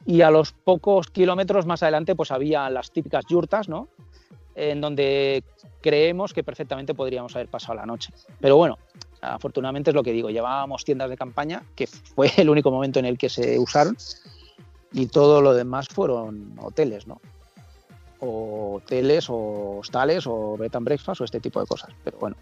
Y a los pocos kilómetros más adelante pues había las típicas yurtas, ¿no? En donde creemos que perfectamente podríamos haber pasado la noche. Pero bueno, afortunadamente es lo que digo, llevábamos tiendas de campaña, que fue el único momento en el que se usaron, y todo lo demás fueron hoteles, ¿no? O hoteles, o hostales, o bed and breakfast, o este tipo de cosas. Pero bueno.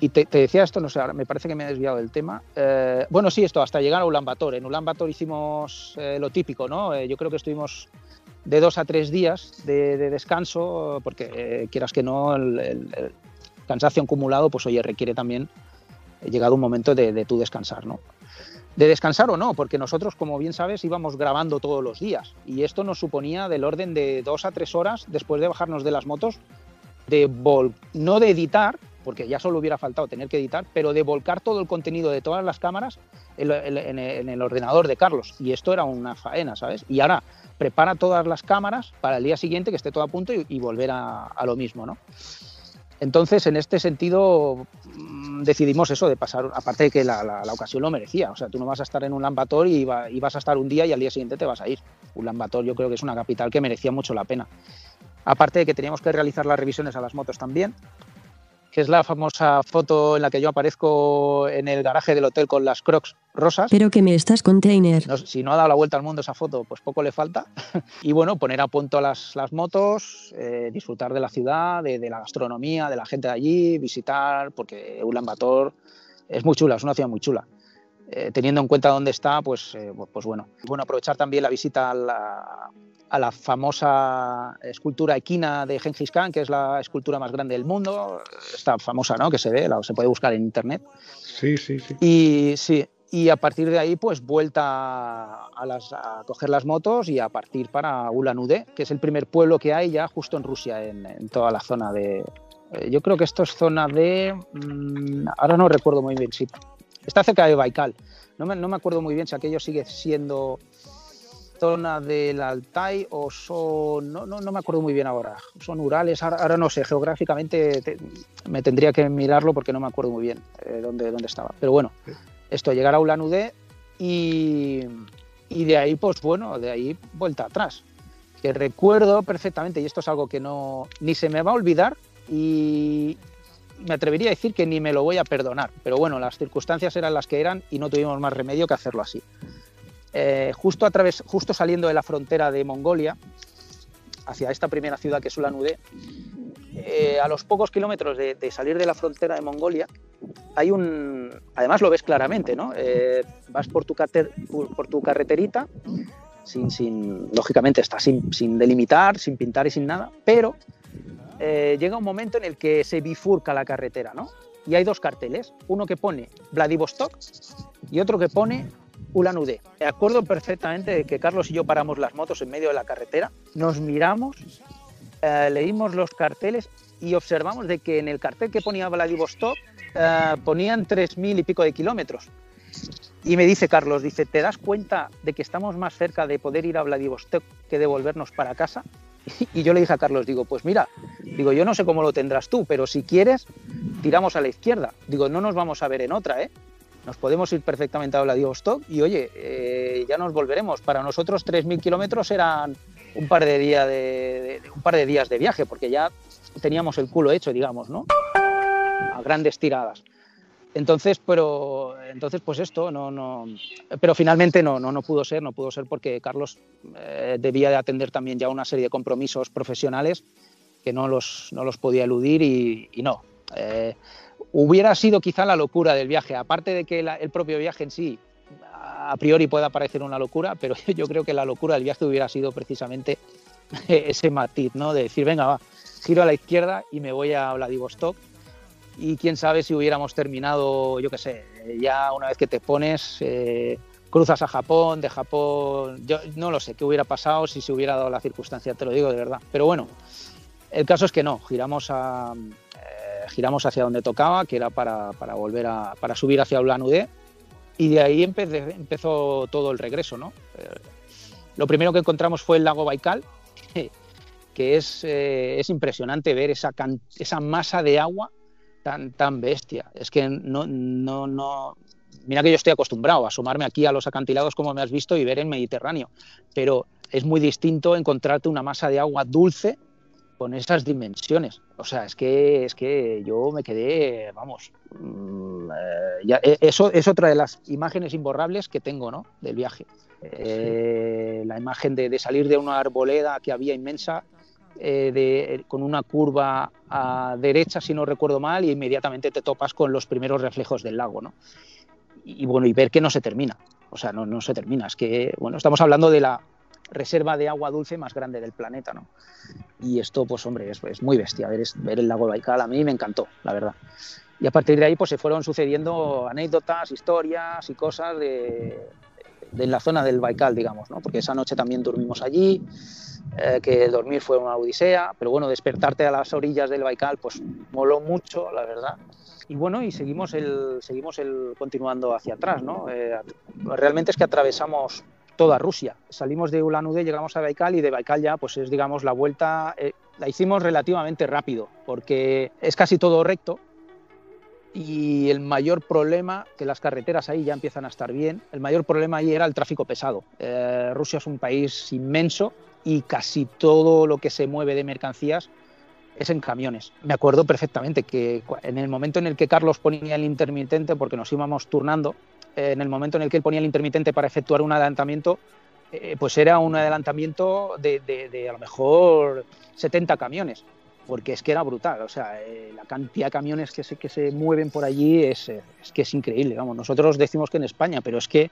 Y te, decía esto, no sé, me parece que me he desviado del tema. Eh, bueno, sí, esto, hasta llegar a Ulan Bator. En Ulan Bator hicimos eh, lo típico, ¿no? Eh, yo creo que estuvimos de dos a tres días de, de descanso, porque eh, quieras que no, el, el, cansancio acumulado, pues oye, requiere también llegado un momento de, de tú descansar, ¿no? De descansar o no, porque nosotros, como bien sabes, íbamos grabando todos los días y esto nos suponía del orden de dos a tres horas después de bajarnos de las motos de no de editar, porque ya solo hubiera faltado tener que editar, pero de volcar todo el contenido de todas las cámaras en, el ordenador de Carlos. Y esto era una faena, ¿sabes? Y ahora prepara todas las cámaras para el día siguiente que esté todo a punto y, volver a, lo mismo, ¿no? Entonces, en este sentido, mm, decidimos eso de pasar, aparte de que la, ocasión lo merecía. O sea, tú no vas a estar en un Lambator y, y, vas a estar un día y al día siguiente te vas a ir. Un Lambator yo creo que es una capital que merecía mucho la pena. Aparte de que teníamos que realizar las revisiones a las motos también, que es la famosa foto en la que yo aparezco en el garaje del hotel con las crocs rosas. Pero que me estás container. si no ha dado la vuelta al mundo esa foto, pues poco le falta. y bueno, poner a punto las, las motos, eh, disfrutar de la ciudad, de, la gastronomía, de la gente de allí, visitar, porque Ulaanbaatar es muy chula, es una ciudad muy chula. Eh, teniendo en cuenta dónde está, pues, eh, pues bueno. Bueno, aprovechar también la visita a la, a la famosa escultura equina de Genghis Khan, que es la escultura más grande del mundo, esta famosa, ¿no? Que se ve, se puede buscar en internet. Sí, sí, sí. Y sí, y a partir de ahí, pues vuelta a, las, a coger las motos y a partir para Ulan Ude, que es el primer pueblo que hay ya justo en Rusia, en, toda la zona de. Eh, yo creo que esto es zona de. Mm, ahora no recuerdo muy bien, sí. Está cerca de Baikal. No me, no me acuerdo muy bien si aquello sigue siendo zona del Altai o son, no, no, me acuerdo muy bien ahora, son Urales, ahora, no sé, geográficamente me tendría que mirarlo porque no me acuerdo muy bien eh, dónde, dónde estaba. Pero bueno, esto, llegar a Ulan Ude y, y de ahí, pues bueno, de ahí vuelta atrás. Que recuerdo perfectamente, y esto es algo que no ni se me va a olvidar y me atrevería a decir que ni me lo voy a perdonar. Pero bueno, las circunstancias eran las que eran y no tuvimos más remedio que hacerlo así. Eh, justo, a través, justo saliendo de la frontera de Mongolia, hacia esta primera ciudad que es Ulan Ude, eh, a los pocos kilómetros de, salir de la frontera de Mongolia, hay un. Además lo ves claramente, ¿no? Eh, vas por tu, por, tu carreterita, sin, sin, lógicamente está sin, sin, delimitar, sin pintar y sin nada, pero llega un momento en el que se bifurca la carretera, ¿no? Y hay dos carteles, uno que pone Vladivostok y otro que pone Ulan Ude. Me acuerdo perfectamente de que Carlos y yo paramos las motos en medio de la carretera, nos miramos, eh, leímos los carteles y observamos de que en el cartel que ponía Vladivostok eh, ponían 3.000 y pico de kilómetros. Y me dice Carlos, dice, ¿te das cuenta de que estamos más cerca de poder ir a Vladivostok que de volvernos para casa? Y yo le dije a Carlos, digo, pues mira, digo, yo no sé cómo lo tendrás tú, pero si quieres, tiramos a la izquierda. Digo, no nos vamos a ver en otra, ¿eh? Nos podemos ir perfectamente a Vladivostok y oye, eh, ya nos volveremos. Para nosotros 3.000 kilómetros eran un par de, días de, un par de días de viaje, porque ya teníamos el culo hecho, digamos, ¿no? A grandes tiradas. Entonces, pero entonces pues esto no no pero finalmente no no no pudo ser, no pudo ser porque Carlos eh, debía de atender también ya una serie de compromisos profesionales que no los no los podía eludir y, no. Eh, hubiera sido quizá la locura del viaje, aparte de que el propio viaje en sí a priori pueda parecer una locura, pero yo creo que la locura del viaje hubiera sido precisamente ese matiz, ¿no? De decir, venga, va, giro a la izquierda y me voy a Vladivostok. Y quién sabe si hubiéramos terminado, yo qué sé, ya una vez que te pones, eh, cruzas a Japón, de Japón, yo no lo sé qué hubiera pasado si se hubiera dado la circunstancia, te lo digo de verdad. Pero bueno, el caso es que no, giramos a, giramos hacia donde tocaba, que era para, volver a para subir hacia Ulan Ude, y de ahí empezó todo el regreso. ¿no? Eh, lo primero que encontramos fue el lago Baikal, que, es, eh, es, impresionante ver esa, esa masa de agua tan, tan bestia. Es que no, no, no, mira que yo estoy acostumbrado a asomarme aquí a los acantilados como me has visto y ver el Mediterráneo, pero es muy distinto encontrarte una masa de agua dulce con esas dimensiones. O sea, es que, es que yo me quedé, vamos, mm, eh, eh, eso es otra de las imágenes imborrables que tengo ¿no? del viaje. Eh, la imagen de, salir de una arboleda que había inmensa, de, con una curva a derecha, si no recuerdo mal, y inmediatamente te topas con los primeros reflejos del lago. ¿no? Y, y bueno, y ver que no se termina. O sea, no, no se termina. Es que, bueno, estamos hablando de la, reserva de agua dulce más grande del planeta, ¿no? Y esto, pues hombre, es, muy bestia, ver, el lago Baikal, a mí me encantó, la verdad. Y a partir de ahí, pues se fueron sucediendo anécdotas, historias y cosas de, de la zona del Baikal, digamos, ¿no? porque esa noche también dormimos allí, eh, que dormir fue una odisea, pero bueno, despertarte a las orillas del Baikal, pues moló mucho, la verdad. Y bueno, y seguimos el, seguimos el continuando hacia atrás, ¿no? Eh, realmente es que atravesamos toda Rusia. Salimos de Ulan Ude, llegamos a Baikal y de Baikal ya, pues es, digamos, la vuelta, eh, la hicimos relativamente rápido, porque es casi todo recto, y el mayor problema, que las carreteras ahí ya empiezan a estar bien, el mayor problema ahí era el tráfico pesado. Rusia es un país inmenso y casi todo lo que se mueve de mercancías es en camiones. Me acuerdo perfectamente que en el momento en el que Carlos ponía el intermitente, porque nos íbamos turnando, eh, en el momento en el que él ponía el intermitente para efectuar un adelantamiento, eh, pues era un adelantamiento de, a lo mejor 70 camiones, porque es que era brutal. O sea, eh, la cantidad de camiones que se, que se mueven por allí es, es que es increíble. Vamos, nosotros decimos que en España, pero es que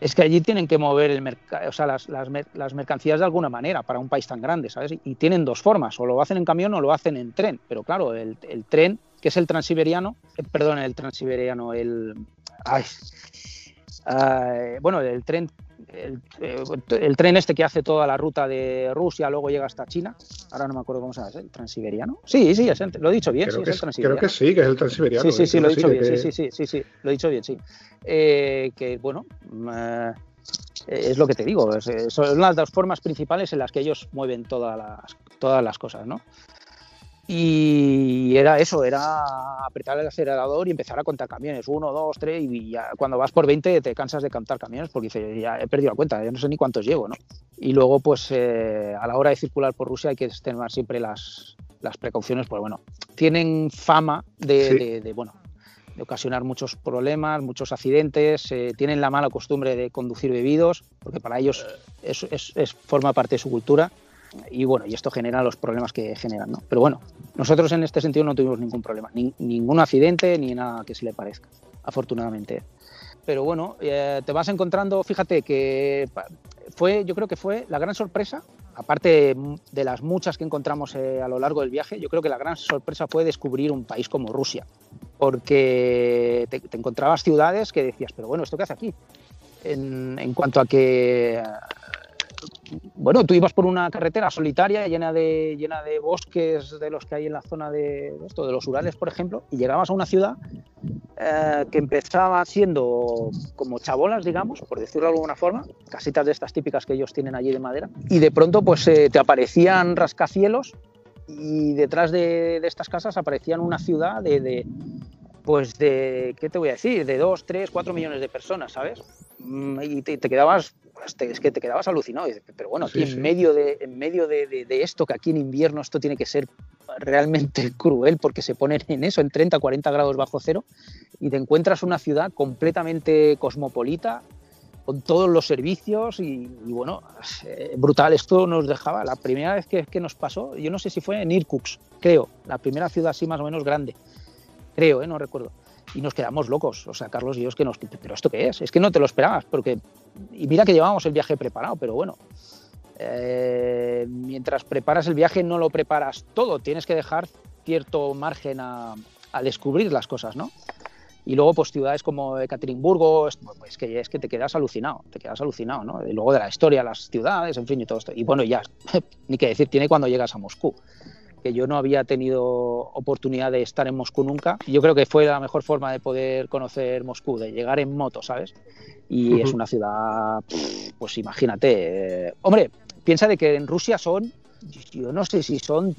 es que allí tienen que mover el o sea, las, las, mercancías de alguna manera para un país tan grande, ¿sabes? Y tienen dos formas, o lo hacen en camión o lo hacen en tren. Pero claro, el, el tren, que es el transiberiano, eh, perdón, el transiberiano, el... Ay, bueno, el tren eh, el, tren este que hace toda la ruta de Rusia, luego llega hasta China. Ahora no me acuerdo cómo se llama, ¿el transiberiano? Sí, sí, lo he dicho bien, creo sí, que, es el transiberiano. Creo que sí, que es el transiberiano. Sí, sí, sí, lo he dicho bien, sí, sí, sí, sí, lo he dicho bien, sí. Eh, que, bueno, eh, es lo que te digo, son las dos formas principales en las que ellos mueven todas las, todas las cosas, ¿no? Y era eso, era apretar el acelerador y empezar a contar camiones, uno, dos, tres, y ya cuando vas por 20 te cansas de contar camiones porque dices, ya he perdido la cuenta, ya no sé ni cuántos llevo, ¿no? Y luego, pues eh, a la hora de circular por Rusia hay que tener siempre las, las precauciones, pues bueno, tienen fama de, bueno, de ocasionar muchos problemas, muchos accidentes, eh, tienen la mala costumbre de conducir bebidos, porque para ellos es, es forma parte de su cultura y bueno, y esto genera los problemas que generan, ¿no? Pero bueno, nosotros en este sentido no tuvimos ningún problema, ningún accidente ni nada que se le parezca, afortunadamente. Pero bueno, eh, te vas encontrando, fíjate que fue, yo creo que fue la gran sorpresa, aparte de las muchas que encontramos eh, a lo largo del viaje, yo creo que la gran sorpresa fue descubrir un país como Rusia, porque te, encontrabas ciudades que decías, pero bueno, ¿esto qué hace aquí? En cuanto a que bueno, tú ibas por una carretera solitaria llena de, llena de bosques de los que hay en la zona de, esto, de los Urales, por ejemplo, y llegabas a una ciudad eh, que empezaba siendo como chabolas, digamos, por decirlo de alguna forma, casitas de estas típicas que ellos tienen allí de madera, y de pronto pues eh, te aparecían rascacielos y detrás de, estas casas aparecían una ciudad de, pues de, ¿qué te voy a decir? De 2, 3, 4 millones de personas, ¿sabes? Mm, y te, quedabas, pues, es que te quedabas alucinado. Pero bueno, aquí en medio, de, en medio de, esto, que aquí en invierno esto tiene que ser realmente cruel porque se ponen en eso, en 30, 40 grados bajo cero, y te encuentras una ciudad completamente cosmopolita, con todos los servicios y, bueno, eh, brutal. Esto nos dejaba, la primera vez que, que, nos pasó, yo no sé si fue en Irkutsk, creo, la primera ciudad así más o menos grande, creo, ¿eh? no recuerdo y nos quedamos locos. O sea, Carlos y yo es que nos... ¿Pero esto qué es? Es que no te lo esperabas, porque... Y mira que llevábamos el viaje preparado, pero bueno, eh, mientras preparas el viaje no lo preparas todo, tienes que dejar cierto margen a, descubrir las cosas, ¿no? Y luego, pues ciudades como Ekaterimburgo, pues que es que te quedas alucinado, te quedas alucinado, ¿no? Y luego de la historia, las ciudades, en fin, y todo esto. Y bueno, ya, ni que decir, tiene cuando llegas a Moscú que yo no había tenido oportunidad de estar en Moscú nunca. Yo creo que fue la mejor forma de poder conocer Moscú, de llegar en moto, ¿sabes? Y es una ciudad, pues imagínate. hombre, piensa de que en Rusia son, yo no sé si son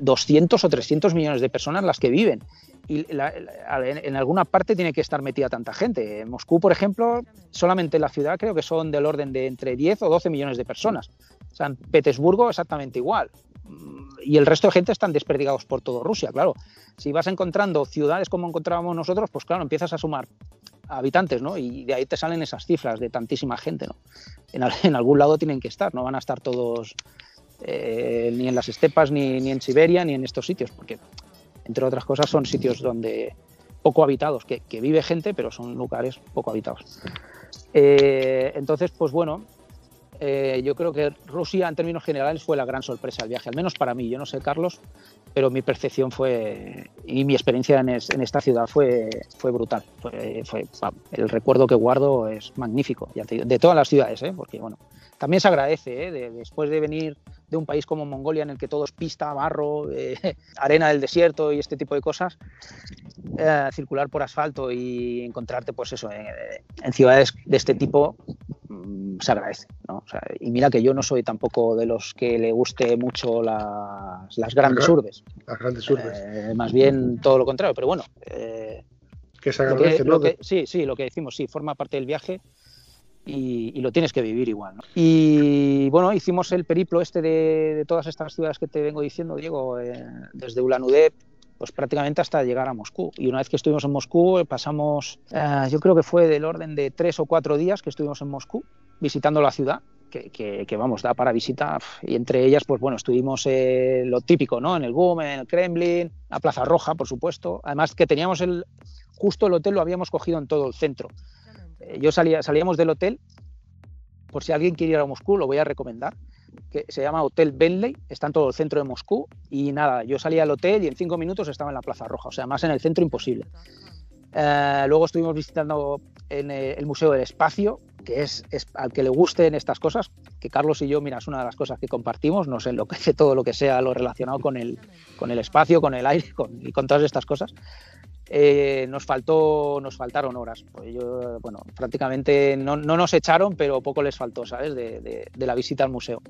200 eh, o 300 millones de personas las que viven. Y en, alguna parte tiene que estar metida tanta gente. En Moscú, por ejemplo, solamente en la ciudad creo que son del orden de entre 10 o 12 millones de personas. San Petersburgo exactamente igual y el resto de gente están desperdigados por todo Rusia, claro. Si vas encontrando ciudades como encontrábamos nosotros, pues claro, empiezas a sumar habitantes, ¿no? Y de ahí te salen esas cifras de tantísima gente, ¿no? En, algún lado tienen que estar, no van a estar todos eh, ni en las estepas, ni, en Siberia, ni en estos sitios, porque, entre otras cosas, son sitios donde poco habitados, que, vive gente, pero son lugares poco habitados. Eh, entonces, pues bueno, eh, yo creo que Rusia en términos generales fue la gran sorpresa del viaje, al menos para mí. Yo no sé, Carlos, pero mi percepción fue y mi experiencia en, esta ciudad fue, fue brutal. Fue, el recuerdo que guardo es magnífico, de todas las ciudades, ¿eh? porque bueno, también se agradece, ¿eh? después de venir de un país como Mongolia en el que todo es pista, barro, eh, arena del desierto y este tipo de cosas, circular por asfalto y encontrarte, pues eso, en, ciudades de este tipo se agradece. y mira que yo no soy tampoco de los que le guste mucho las, grandes urbes. Las grandes urbes. Eh, más bien todo lo contrario, pero bueno. que se agradece, ¿no? sí, sí, lo que decimos, sí, forma parte del viaje y, lo tienes que vivir igual. Y bueno, hicimos el periplo este de, todas estas ciudades que te vengo diciendo, Diego, eh, desde Ulan Ude, pues prácticamente hasta llegar a Moscú. Y una vez que estuvimos en Moscú, eh, pasamos, eh, yo creo que fue del orden de tres o cuatro días que estuvimos en Moscú visitando la ciudad. Que, que, vamos, da para visitar. Y entre ellas, pues bueno, estuvimos lo típico, ¿no? En el GUM, en el Kremlin, la Plaza Roja, por supuesto. Además que teníamos el, justo el hotel lo habíamos cogido en todo el centro. Eh, yo salía, salíamos del hotel, por si alguien quiere ir a Moscú, lo voy a recomendar, que se llama Hotel Bentley, está en todo el centro de Moscú, y nada, yo salía al hotel y en cinco minutos estaba en la Plaza Roja, o sea, más en el centro imposible. Eh, luego estuvimos visitando en eh, el Museo del Espacio, que es, al que le gusten estas cosas, que Carlos y yo, mira, es una de las cosas que compartimos, nos enloquece todo lo que sea lo relacionado con el, con el espacio, con el aire y con todas estas cosas. Eh, nos faltó nos faltaron horas. Pues yo, bueno prácticamente no, nos echaron pero poco les faltó sabes de, la visita al museo.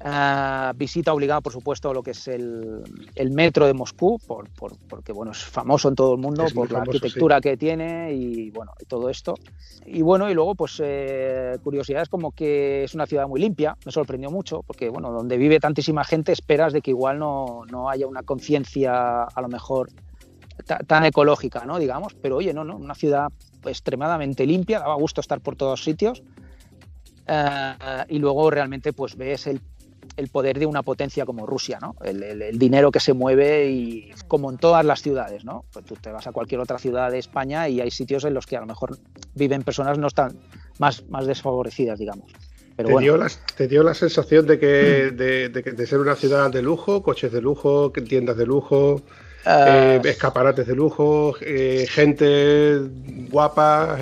Ah, visita obligada por supuesto a lo que es el, metro de Moscú por, porque bueno es famoso en todo el mundo por la arquitectura que tiene y bueno y todo esto. Y bueno y luego pues eh, curiosidades como que es una ciudad muy limpia. Me sorprendió mucho porque bueno donde vive tantísima gente esperas de que igual no, no haya una conciencia a lo mejor tan ecológica, ¿no? Digamos, pero oye, no, no, una ciudad extremadamente limpia, daba gusto estar por todos sitios. Eh, y luego realmente pues ves el, poder de una potencia como Rusia, ¿no? El, dinero que se mueve y como en todas las ciudades, ¿no? Pues tú te vas a cualquier otra ciudad de España y hay sitios en los que a lo mejor viven personas no están más, más desfavorecidas, digamos. Pero ¿Te, dio la, ¿Te, dio la, sensación de que, de, de ser una ciudad de lujo, coches de lujo, tiendas de lujo? Eh, escaparates de lujo, eh, gente guapa,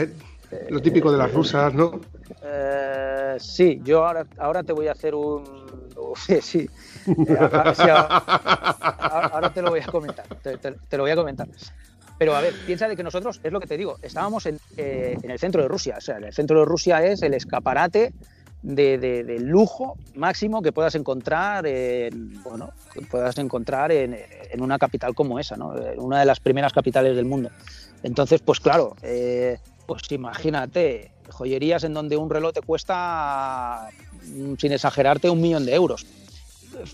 lo típico de las rusas, ¿no? Eh, sí, yo ahora, ahora te voy a hacer un... Sí, sí. ahora, te lo voy a comentar, te, lo voy a comentar. Pero a ver, piensa de que nosotros, es lo que te digo, estábamos en, en el centro de Rusia. O sea, el centro de Rusia es el escaparate de, lujo máximo que puedas encontrar en, bueno, puedas encontrar en, una capital como esa, ¿no? una de las primeras capitales del mundo. Entonces, pues claro, eh, pues imagínate, joyerías en donde un reloj te cuesta, mm, sin exagerarte, un millón de euros.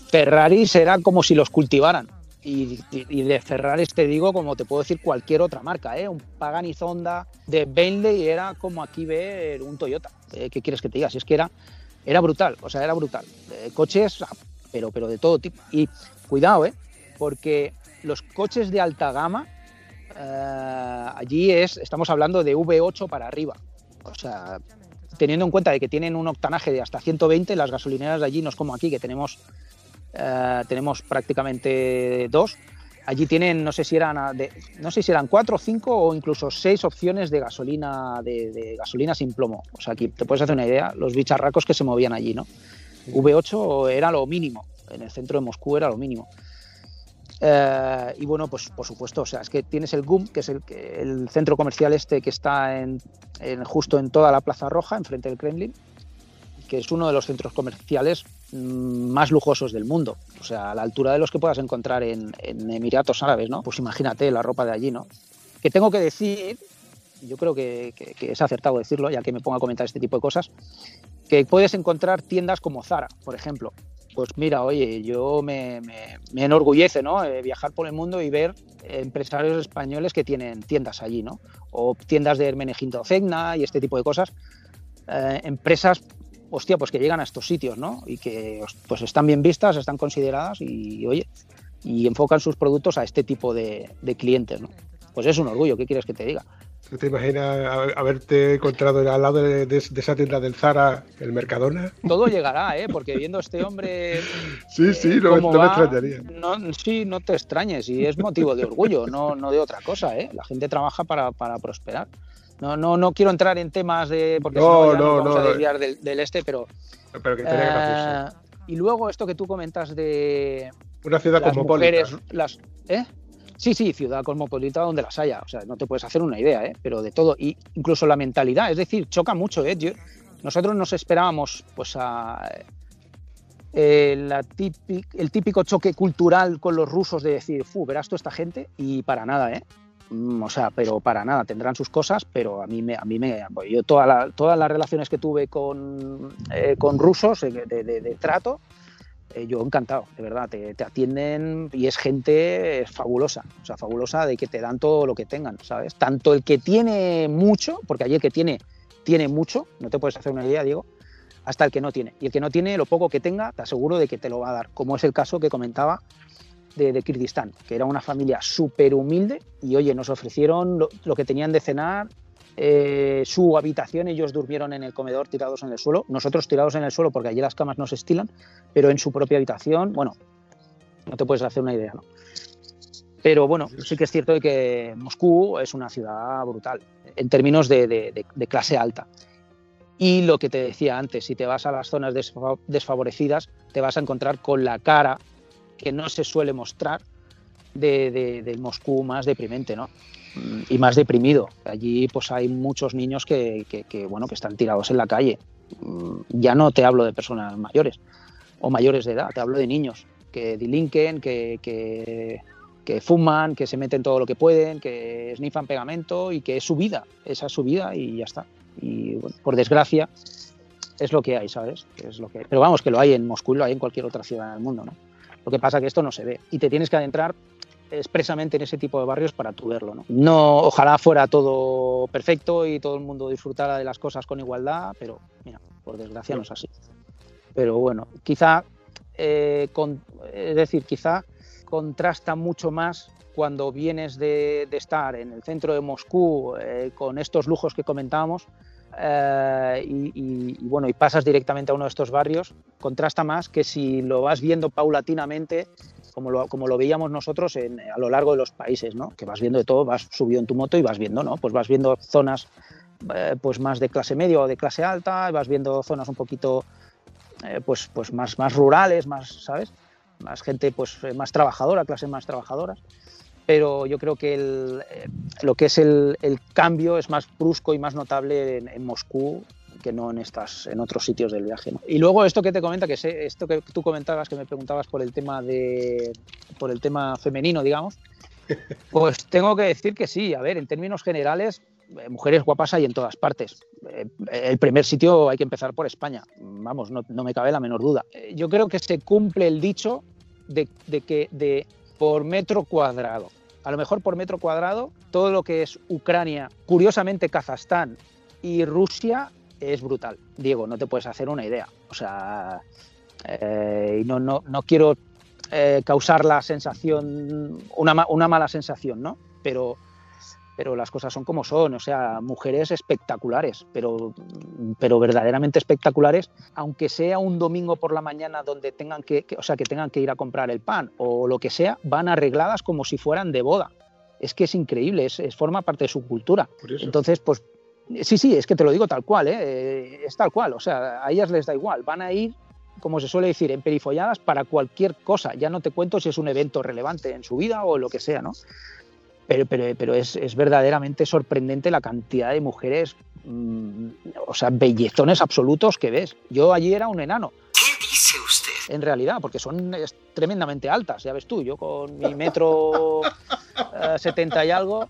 Ferrari será como si los cultivaran. Y, de Ferrari te digo, como te puedo decir cualquier otra marca, ¿eh? un Pagani Zonda de Bentley era como aquí ver un Toyota. Eh, ¿Qué quieres que te diga? Si es que era, era brutal, o sea, era brutal. Eh, coches, pero, pero de todo tipo. Y cuidado, ¿eh? porque los coches de alta gama, eh, allí es, estamos hablando de V8 para arriba. O sea, teniendo en cuenta de que tienen un octanaje de hasta 120, las gasolineras de allí no es como aquí, que tenemos eh, tenemos prácticamente dos. Allí tienen, no sé si eran, no sé si eran cuatro, cinco o incluso seis opciones de gasolina, de, gasolina sin plomo. O sea, aquí te puedes hacer una idea, los bicharracos que se movían allí, ¿no? V8 era lo mínimo, en el centro de Moscú era lo mínimo. Eh, y bueno, pues por supuesto, o sea, es que tienes el GUM, que es el, el centro comercial este que está en, justo en toda la Plaza Roja, enfrente del Kremlin, que es uno de los centros comerciales mm, más lujosos del mundo. O sea, a la altura de los que puedas encontrar en, Emiratos Árabes, ¿no? Pues imagínate la ropa de allí, ¿no? Que tengo que decir, yo creo que, es acertado decirlo, ya que me pongo a comentar este tipo de cosas, que puedes encontrar tiendas como Zara, por ejemplo. Pues mira, oye, yo me, enorgullece, ¿no? Eh, viajar por el mundo y ver empresarios españoles que tienen tiendas allí, ¿no? O tiendas de Hermenegildo Cegna y este tipo de cosas. Eh, empresas hostia, pues que llegan a estos sitios, ¿no? Y que pues están bien vistas, están consideradas y, oye, y enfocan sus productos a este tipo de, clientes, ¿no? Pues es un orgullo, ¿qué quieres que te diga? ¿Tú te imaginas haberte encontrado al lado de, esa tienda del Zara, el Mercadona? Todo llegará, ¿eh? Porque viendo a este hombre. Sí, sí, no, me extrañaría. sí, no te extrañes, y es motivo de orgullo, no, no de otra cosa, ¿eh? La gente trabaja para, prosperar. No, no, no quiero entrar en temas de. Porque no, no, vamos a desviar del, este, pero. Pero que eh, Y luego esto que tú comentas de. Una ciudad como mujeres, las, ¿eh? Sí, sí, ciudad cosmopolita donde las haya. O sea, no te puedes hacer una idea, ¿eh? Pero de todo. Y incluso la mentalidad, es decir, choca mucho, ¿eh? nosotros nos esperábamos, pues, a. Eh, la el típico choque cultural con los rusos de decir, fu, verás tú esta gente, y para nada, ¿eh? Mm, o sea, pero para nada, tendrán sus cosas, pero a mí me, a mí me, yo todas las relaciones que tuve con, eh, con rusos de, de, trato, eh, yo encantado, de verdad, te, atienden y es gente fabulosa, o sea, fabulosa de que te dan todo lo que tengan, ¿sabes? Tanto el que tiene mucho, porque allí el que tiene, tiene mucho, no te puedes hacer una idea, Diego, hasta el que no tiene. Y el que no tiene, lo poco que tenga, te aseguro de que te lo va a dar, como es el caso que comentaba de, de Kirguistán, que era una familia súper humilde y oye, nos ofrecieron lo, que tenían de cenar, eh, su habitación, ellos durmieron en el comedor tirados en el suelo, nosotros tirados en el suelo porque allí las camas no se estilan, pero en su propia habitación, bueno, no te puedes hacer una idea, ¿no? Pero bueno, sí que es cierto que Moscú es una ciudad brutal en términos de, clase alta. Y lo que te decía antes, si te vas a las zonas desfavorecidas, te vas a encontrar con la cara que no se suele mostrar de, del Moscú más deprimente, ¿no? Y más deprimido. Allí pues hay muchos niños que, bueno, que están tirados en la calle. Mm, ya no te hablo de personas mayores o mayores de edad, te hablo de niños que delinquen, que, que, fuman, que se meten todo lo que pueden, que snifan pegamento y que es su vida, esa es su vida y ya está. Y por desgracia es lo que hay, ¿sabes? Es lo que... Pero vamos, que lo hay en Moscú y lo hay en cualquier otra ciudad del mundo, ¿no? Lo que pasa es que esto no se ve y te tienes que adentrar expresamente en ese tipo de barrios para tú verlo. ¿no? no, ojalá fuera todo perfecto y todo el mundo disfrutara de las cosas con igualdad, pero mira, por desgracia no es así. Pero bueno, quizá, eh, es decir, quizá contrasta mucho más cuando vienes de, estar en el centro de Moscú eh, con estos lujos que comentábamos eh, y, bueno, y pasas directamente a uno de estos barrios, contrasta más que si lo vas viendo paulatinamente, como lo, como lo veíamos nosotros a lo largo de los países, ¿no? Que vas viendo de todo, vas subido en tu moto y vas viendo, ¿no? Pues vas viendo zonas eh, pues más de clase media o de clase alta, vas viendo zonas un poquito eh, pues, pues más, más rurales, más, ¿sabes? Más gente pues más trabajadora, clases más trabajadoras pero yo creo que eh, lo que es el, cambio es más brusco y más notable en, Moscú que no en estas en otros sitios del viaje y luego esto que te comenta que sé, esto que tú comentabas que me preguntabas por el tema de por el tema femenino digamos pues tengo que decir que sí a ver en términos generales eh, mujeres guapas hay en todas partes. Eh, el primer sitio hay que empezar por España. Vamos no, me cabe la menor duda. Yo creo que se cumple el dicho de, de que de por metro cuadrado a lo mejor por metro cuadrado, todo lo que es Ucrania, curiosamente Kazajstán y Rusia es brutal. Diego, no te puedes hacer una idea. O sea, eh, no, no, no, quiero eh, causar la sensación, una, una mala sensación, ¿no? Pero pero las cosas son como son, o sea, mujeres espectaculares, pero, pero verdaderamente espectaculares, aunque sea un domingo por la mañana donde tengan que, o sea, que tengan que ir a comprar el pan o lo que sea, van arregladas como si fueran de boda. Es que es increíble, es, forma parte de su cultura. Entonces, pues sí, sí, es que te lo digo tal cual, ¿eh? es tal cual, o sea, a ellas les da igual, van a ir como se suele decir, en perifolladas para cualquier cosa. Ya no te cuento si es un evento relevante en su vida o lo que sea, ¿no? Pero, pero, pero es, es, verdaderamente sorprendente la cantidad de mujeres, mm, o sea, bellezones absolutos que ves. Yo allí era un enano. ¿Qué dice usted? En realidad, porque son tremendamente altas, ya ves tú, yo con mi metro eh, setenta y algo.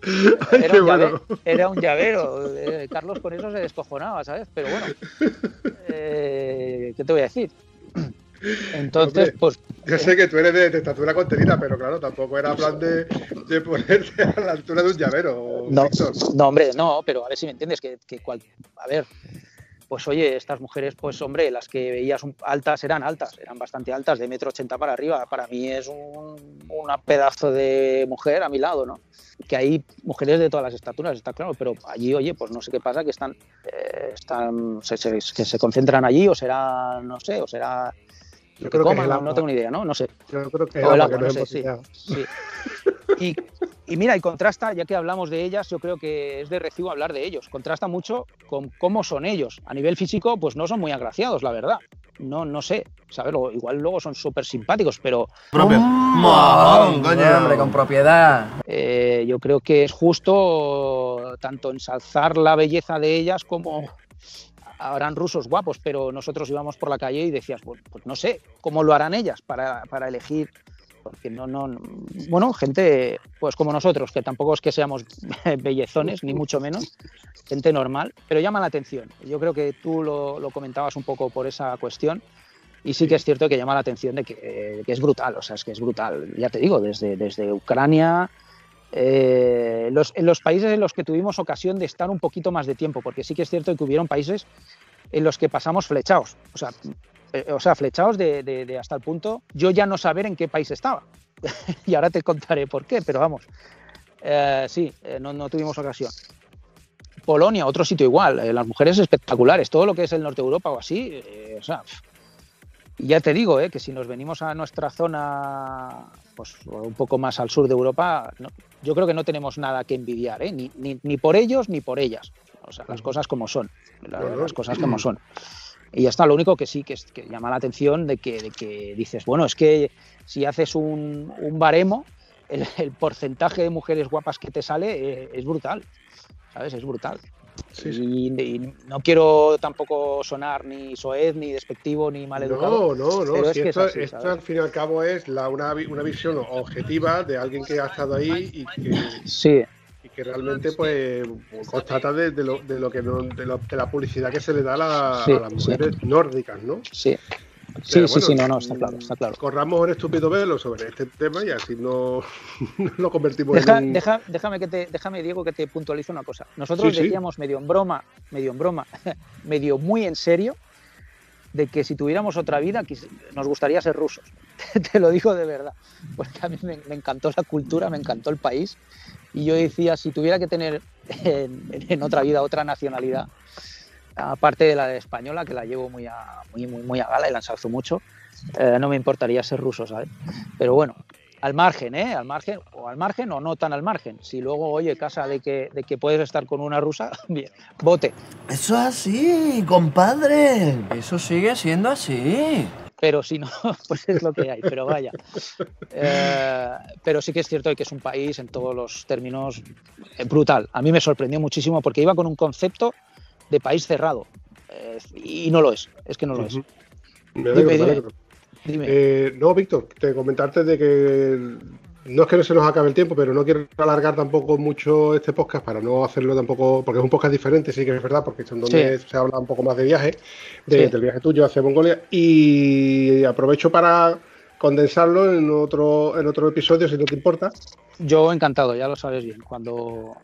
Era un, llavero, era un, llavero, eh, Carlos con eso se descojonaba, ¿sabes? Pero bueno, eh, ¿qué te voy a decir? Entonces, pues. Yo sé que tú eres de, estatura contenida, pero claro, tampoco era plan de, de, ponerte a la altura de un llavero. No, no, hombre, no, pero a ver si me entiendes, que, que cual, a ver, pues oye, estas mujeres, pues hombre, las que veías altas eran altas, eran bastante altas, de metro ochenta para arriba. Para mí es un una pedazo de mujer a mi lado, ¿no? Que hay mujeres de todas las estaturas, está claro, pero allí, oye, pues no sé qué pasa, que están, eh, están se, que se concentran allí, o será, no sé, o será yo creo que no, tengo ni idea, ¿no? No sé. Yo creo que, es no sé, sí, sí. Y, y, mira, y contrasta, ya que hablamos de ellas, yo creo que es de recibo hablar de ellos. Contrasta mucho con cómo son ellos. A nivel físico, pues no son muy agraciados, la verdad. No, no sé, ¿sabes? Igual luego son súper simpáticos, pero... Propio. hombre, con propiedad. Eh, yo creo que es justo tanto ensalzar la belleza de ellas como habrán rusos guapos, pero nosotros íbamos por la calle y decías, pues, pues no sé, ¿cómo lo harán ellas para, para, elegir? Porque no, no, bueno, gente pues como nosotros, que tampoco es que seamos bellezones, ni mucho menos, gente normal, pero llama la atención. Yo creo que tú lo, lo comentabas un poco por esa cuestión. Y sí que es cierto que llama la atención de que, que, es brutal, o sea, es que es brutal. Ya te digo, desde, desde Ucrania, eh, los, en los países en los que tuvimos ocasión de estar un poquito más de tiempo, porque sí que es cierto que hubieron países en los que pasamos flechados, o sea, eh, o sea flechados de, hasta el punto yo ya no saber en qué país estaba. y ahora te contaré por qué, pero vamos, eh, sí, no, no, tuvimos ocasión. Polonia, otro sitio igual, las mujeres espectaculares, todo lo que es el norte de Europa o así, o sea, ya te digo, que si nos venimos a nuestra zona pues un poco más al sur de Europa, yo creo que no tenemos nada que envidiar, ¿eh? ni, ni, por ellos ni por ellas. O sea, las cosas como son, las cosas como son. Y ya está, lo único que sí que, que llama la atención de que, de que, dices, bueno, es que si haces un, un baremo, el, porcentaje de mujeres guapas que te sale eh, es brutal, ¿sabes? Es brutal. Y, no quiero tampoco sonar ni soez, ni despectivo, ni maleducado. No, no, no. esto, al fin y al cabo es la, una, una, visión objetiva de alguien que ha estado ahí y que, sí. y que realmente pues constata de, lo, de lo que de, la publicidad que se le da a, a las mujeres nórdicas, ¿no? Sí. Sí, sí, sí, no, no, está claro, está claro. Corramos un estúpido velo sobre este tema y así no lo convertimos en déjame, que te, déjame, Diego, que te puntualice una cosa. Nosotros decíamos medio en broma, medio en broma, medio muy en serio, de que si tuviéramos otra vida nos gustaría ser rusos. te lo digo de verdad, porque a mí me, encantó la cultura, me encantó el país. Y yo decía, si tuviera que tener en otra vida otra nacionalidad, aparte de la de española, que la llevo muy a, muy, muy, muy a gala y la ensalzo mucho, eh, no me importaría ser ruso, ¿sabes? Pero bueno, al margen, ¿eh? Al margen, o al margen o no tan al margen. Si luego, oye, casa de que, de que puedes estar con una rusa, bien, vote. Eso es así, compadre. Eso sigue siendo así. Pero si no, pues es lo que hay, pero vaya. Eh, pero sí que es cierto que es un país en todos los términos eh, brutal. A mí me sorprendió muchísimo porque iba con un concepto de país cerrado. Eh, y no lo es, es que no lo es. Me alegro, eh, no, Víctor, te comentarte de que no es que no se nos acabe el tiempo, pero no quiero alargar tampoco mucho este podcast para no hacerlo tampoco, porque es un podcast diferente, sí que es verdad, porque es donde se habla un poco más de viaje, del viaje tuyo hacia Mongolia, y aprovecho para condensarlo en otro, en otro episodio, si no te importa. Yo encantado, ya lo sabes bien. Cuando,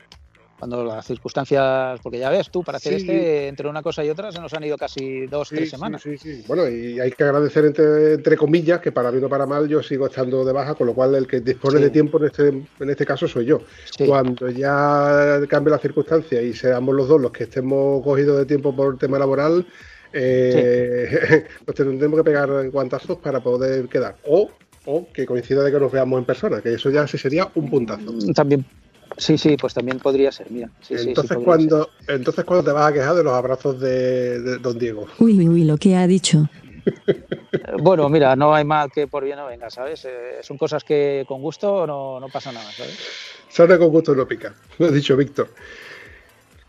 cuando las circunstancias, porque ya ves tú, para hacer este, entre una cosa y otra, se nos han ido casi dos, tres semanas. Sí, sí, Bueno, y hay que agradecer entre, entre comillas que para bien o para mal yo sigo estando de baja, con lo cual el que dispone de tiempo en este, en este caso soy yo. Cuando ya cambie la circunstancia y seamos los dos los que estemos cogidos de tiempo por tema laboral, eh, pues tendremos que pegar guantazos para poder quedar. O, o que coincida de que nos veamos en persona, que eso ya sí sería un puntazo. También Sí, sí, pues también podría ser, mira. entonces, cuando, entonces, cuando te vas a quejar de los abrazos de, don Diego? Uy, uy, uy, lo que ha dicho. bueno, mira, no hay mal que por bien no venga, ¿sabes? Eh, son cosas que con gusto no, no pasa nada, ¿sabes? Sale con gusto no pica, lo ha dicho Víctor.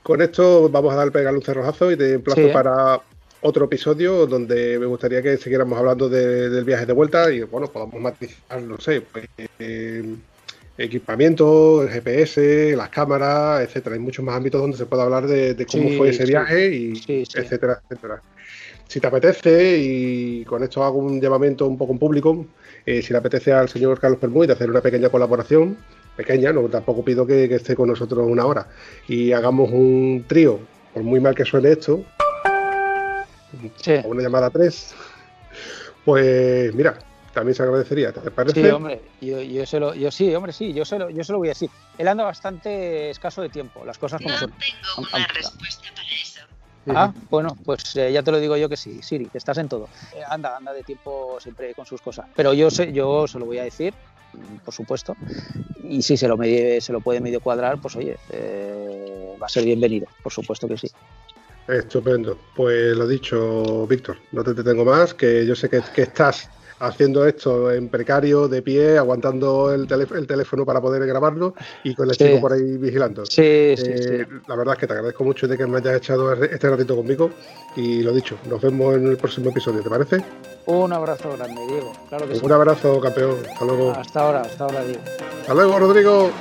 Con esto vamos a dar pegar un cerrojazo y te emplazo ¿eh? para otro episodio donde me gustaría que siguiéramos hablando del viaje de vuelta y bueno, podamos matizar, no sé, pues, eh, equipamiento, el GPS, las cámaras, etcétera. Hay muchos más ámbitos donde se puede hablar de, cómo fue ese viaje y etcétera, etcétera. Si te apetece, y con esto hago un llamamiento un poco en público, eh, si le apetece al señor Carlos Permuy de hacer una pequeña colaboración, pequeña, no tampoco pido que, que esté con nosotros una hora, y hagamos un trío, por muy mal que suene esto, o una llamada 3, pues mira, también se agradecería, ¿te parece? Sí, hombre, yo, yo, se lo, yo sí, hombre, sí, yo se, lo, yo se lo voy a decir. Él anda bastante escaso de tiempo, las cosas como No son. tengo Am- una respuesta para eso. Ah, bueno, pues eh, ya te lo digo yo que sí, Siri, que estás en todo. Eh, anda, anda de tiempo siempre con sus cosas. Pero yo sé, yo se lo voy a decir, mm, por supuesto. Y si se lo, medio- se lo puede medio cuadrar, pues oye, eh, va a ser bienvenido, por supuesto que sí. Estupendo. Pues lo dicho, Víctor, no te detengo más, que yo sé que, que estás haciendo esto en precario, de pie, aguantando el, telé- el teléfono para poder grabarlo y con el Sí. chico por ahí vigilando. Sí, sí, Eh, sí. La verdad es que te agradezco mucho de que me hayas echado este ratito conmigo y lo dicho, nos vemos en el próximo episodio, ¿te parece? Un abrazo grande, Diego. Claro que sí. Un abrazo, campeón. Hasta luego. Hasta ahora, hasta ahora, Diego. Hasta luego, Rodrigo.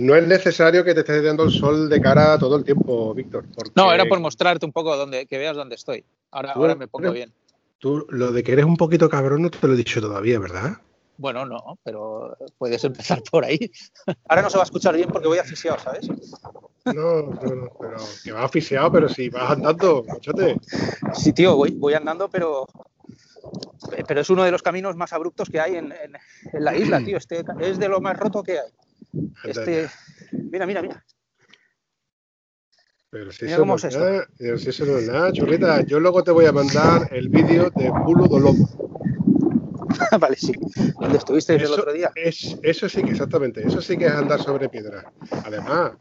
No es necesario que te estés dando el sol de cara todo el tiempo, Víctor. porque No, era por mostrarte un poco dónde, que veas dónde estoy. Ahora, me pongo bien. Tú, lo de que eres un poquito cabrón no te lo he dicho todavía, ¿verdad? Bueno, no, pero puedes empezar por ahí. Ahora no se va a escuchar bien porque voy asfixiado, ¿sabes? No, no, no, pero que vas asfixiado, pero si vas andando, machote. Sí, tío, voy, voy andando, pero pero es uno de los caminos más abruptos que hay en, en- en la isla, tío. Este es de lo más roto que hay. Este, mira, mira, mira. Pero si Mira eso no es es esto. nada, pero si eso no es nada, churrita. Yo luego te voy a mandar el vídeo de Pulo do Lobo. vale, sí. ¿Dónde estuvisteis el Eso otro día? Es, eso sí que, exactamente, eso sí que es andar sobre piedra. Además,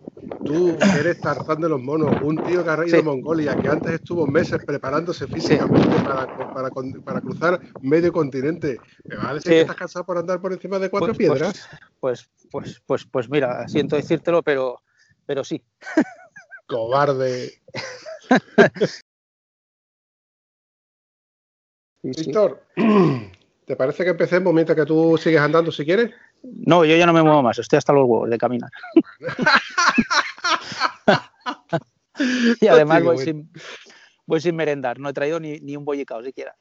tú eres Tarzán de los monos, un tío que ha ido Sí. a Mongolia, que antes estuvo meses preparándose físicamente para, para, cruzar medio continente. ¿Me decir Sí. que estás cansado por andar por encima de cuatro Pues- piedras? Pues, pues, pues, pues mira, siento decírtelo, pero, pero sí. Cobarde. Sí, sí. ¿Te parece que empecemos mientras que tú sigues andando si quieres? No, yo ya no me muevo más, estoy hasta los huevos de caminar. y además voy sin, voy sin merendar, no he traído ni, ni un bollicao siquiera.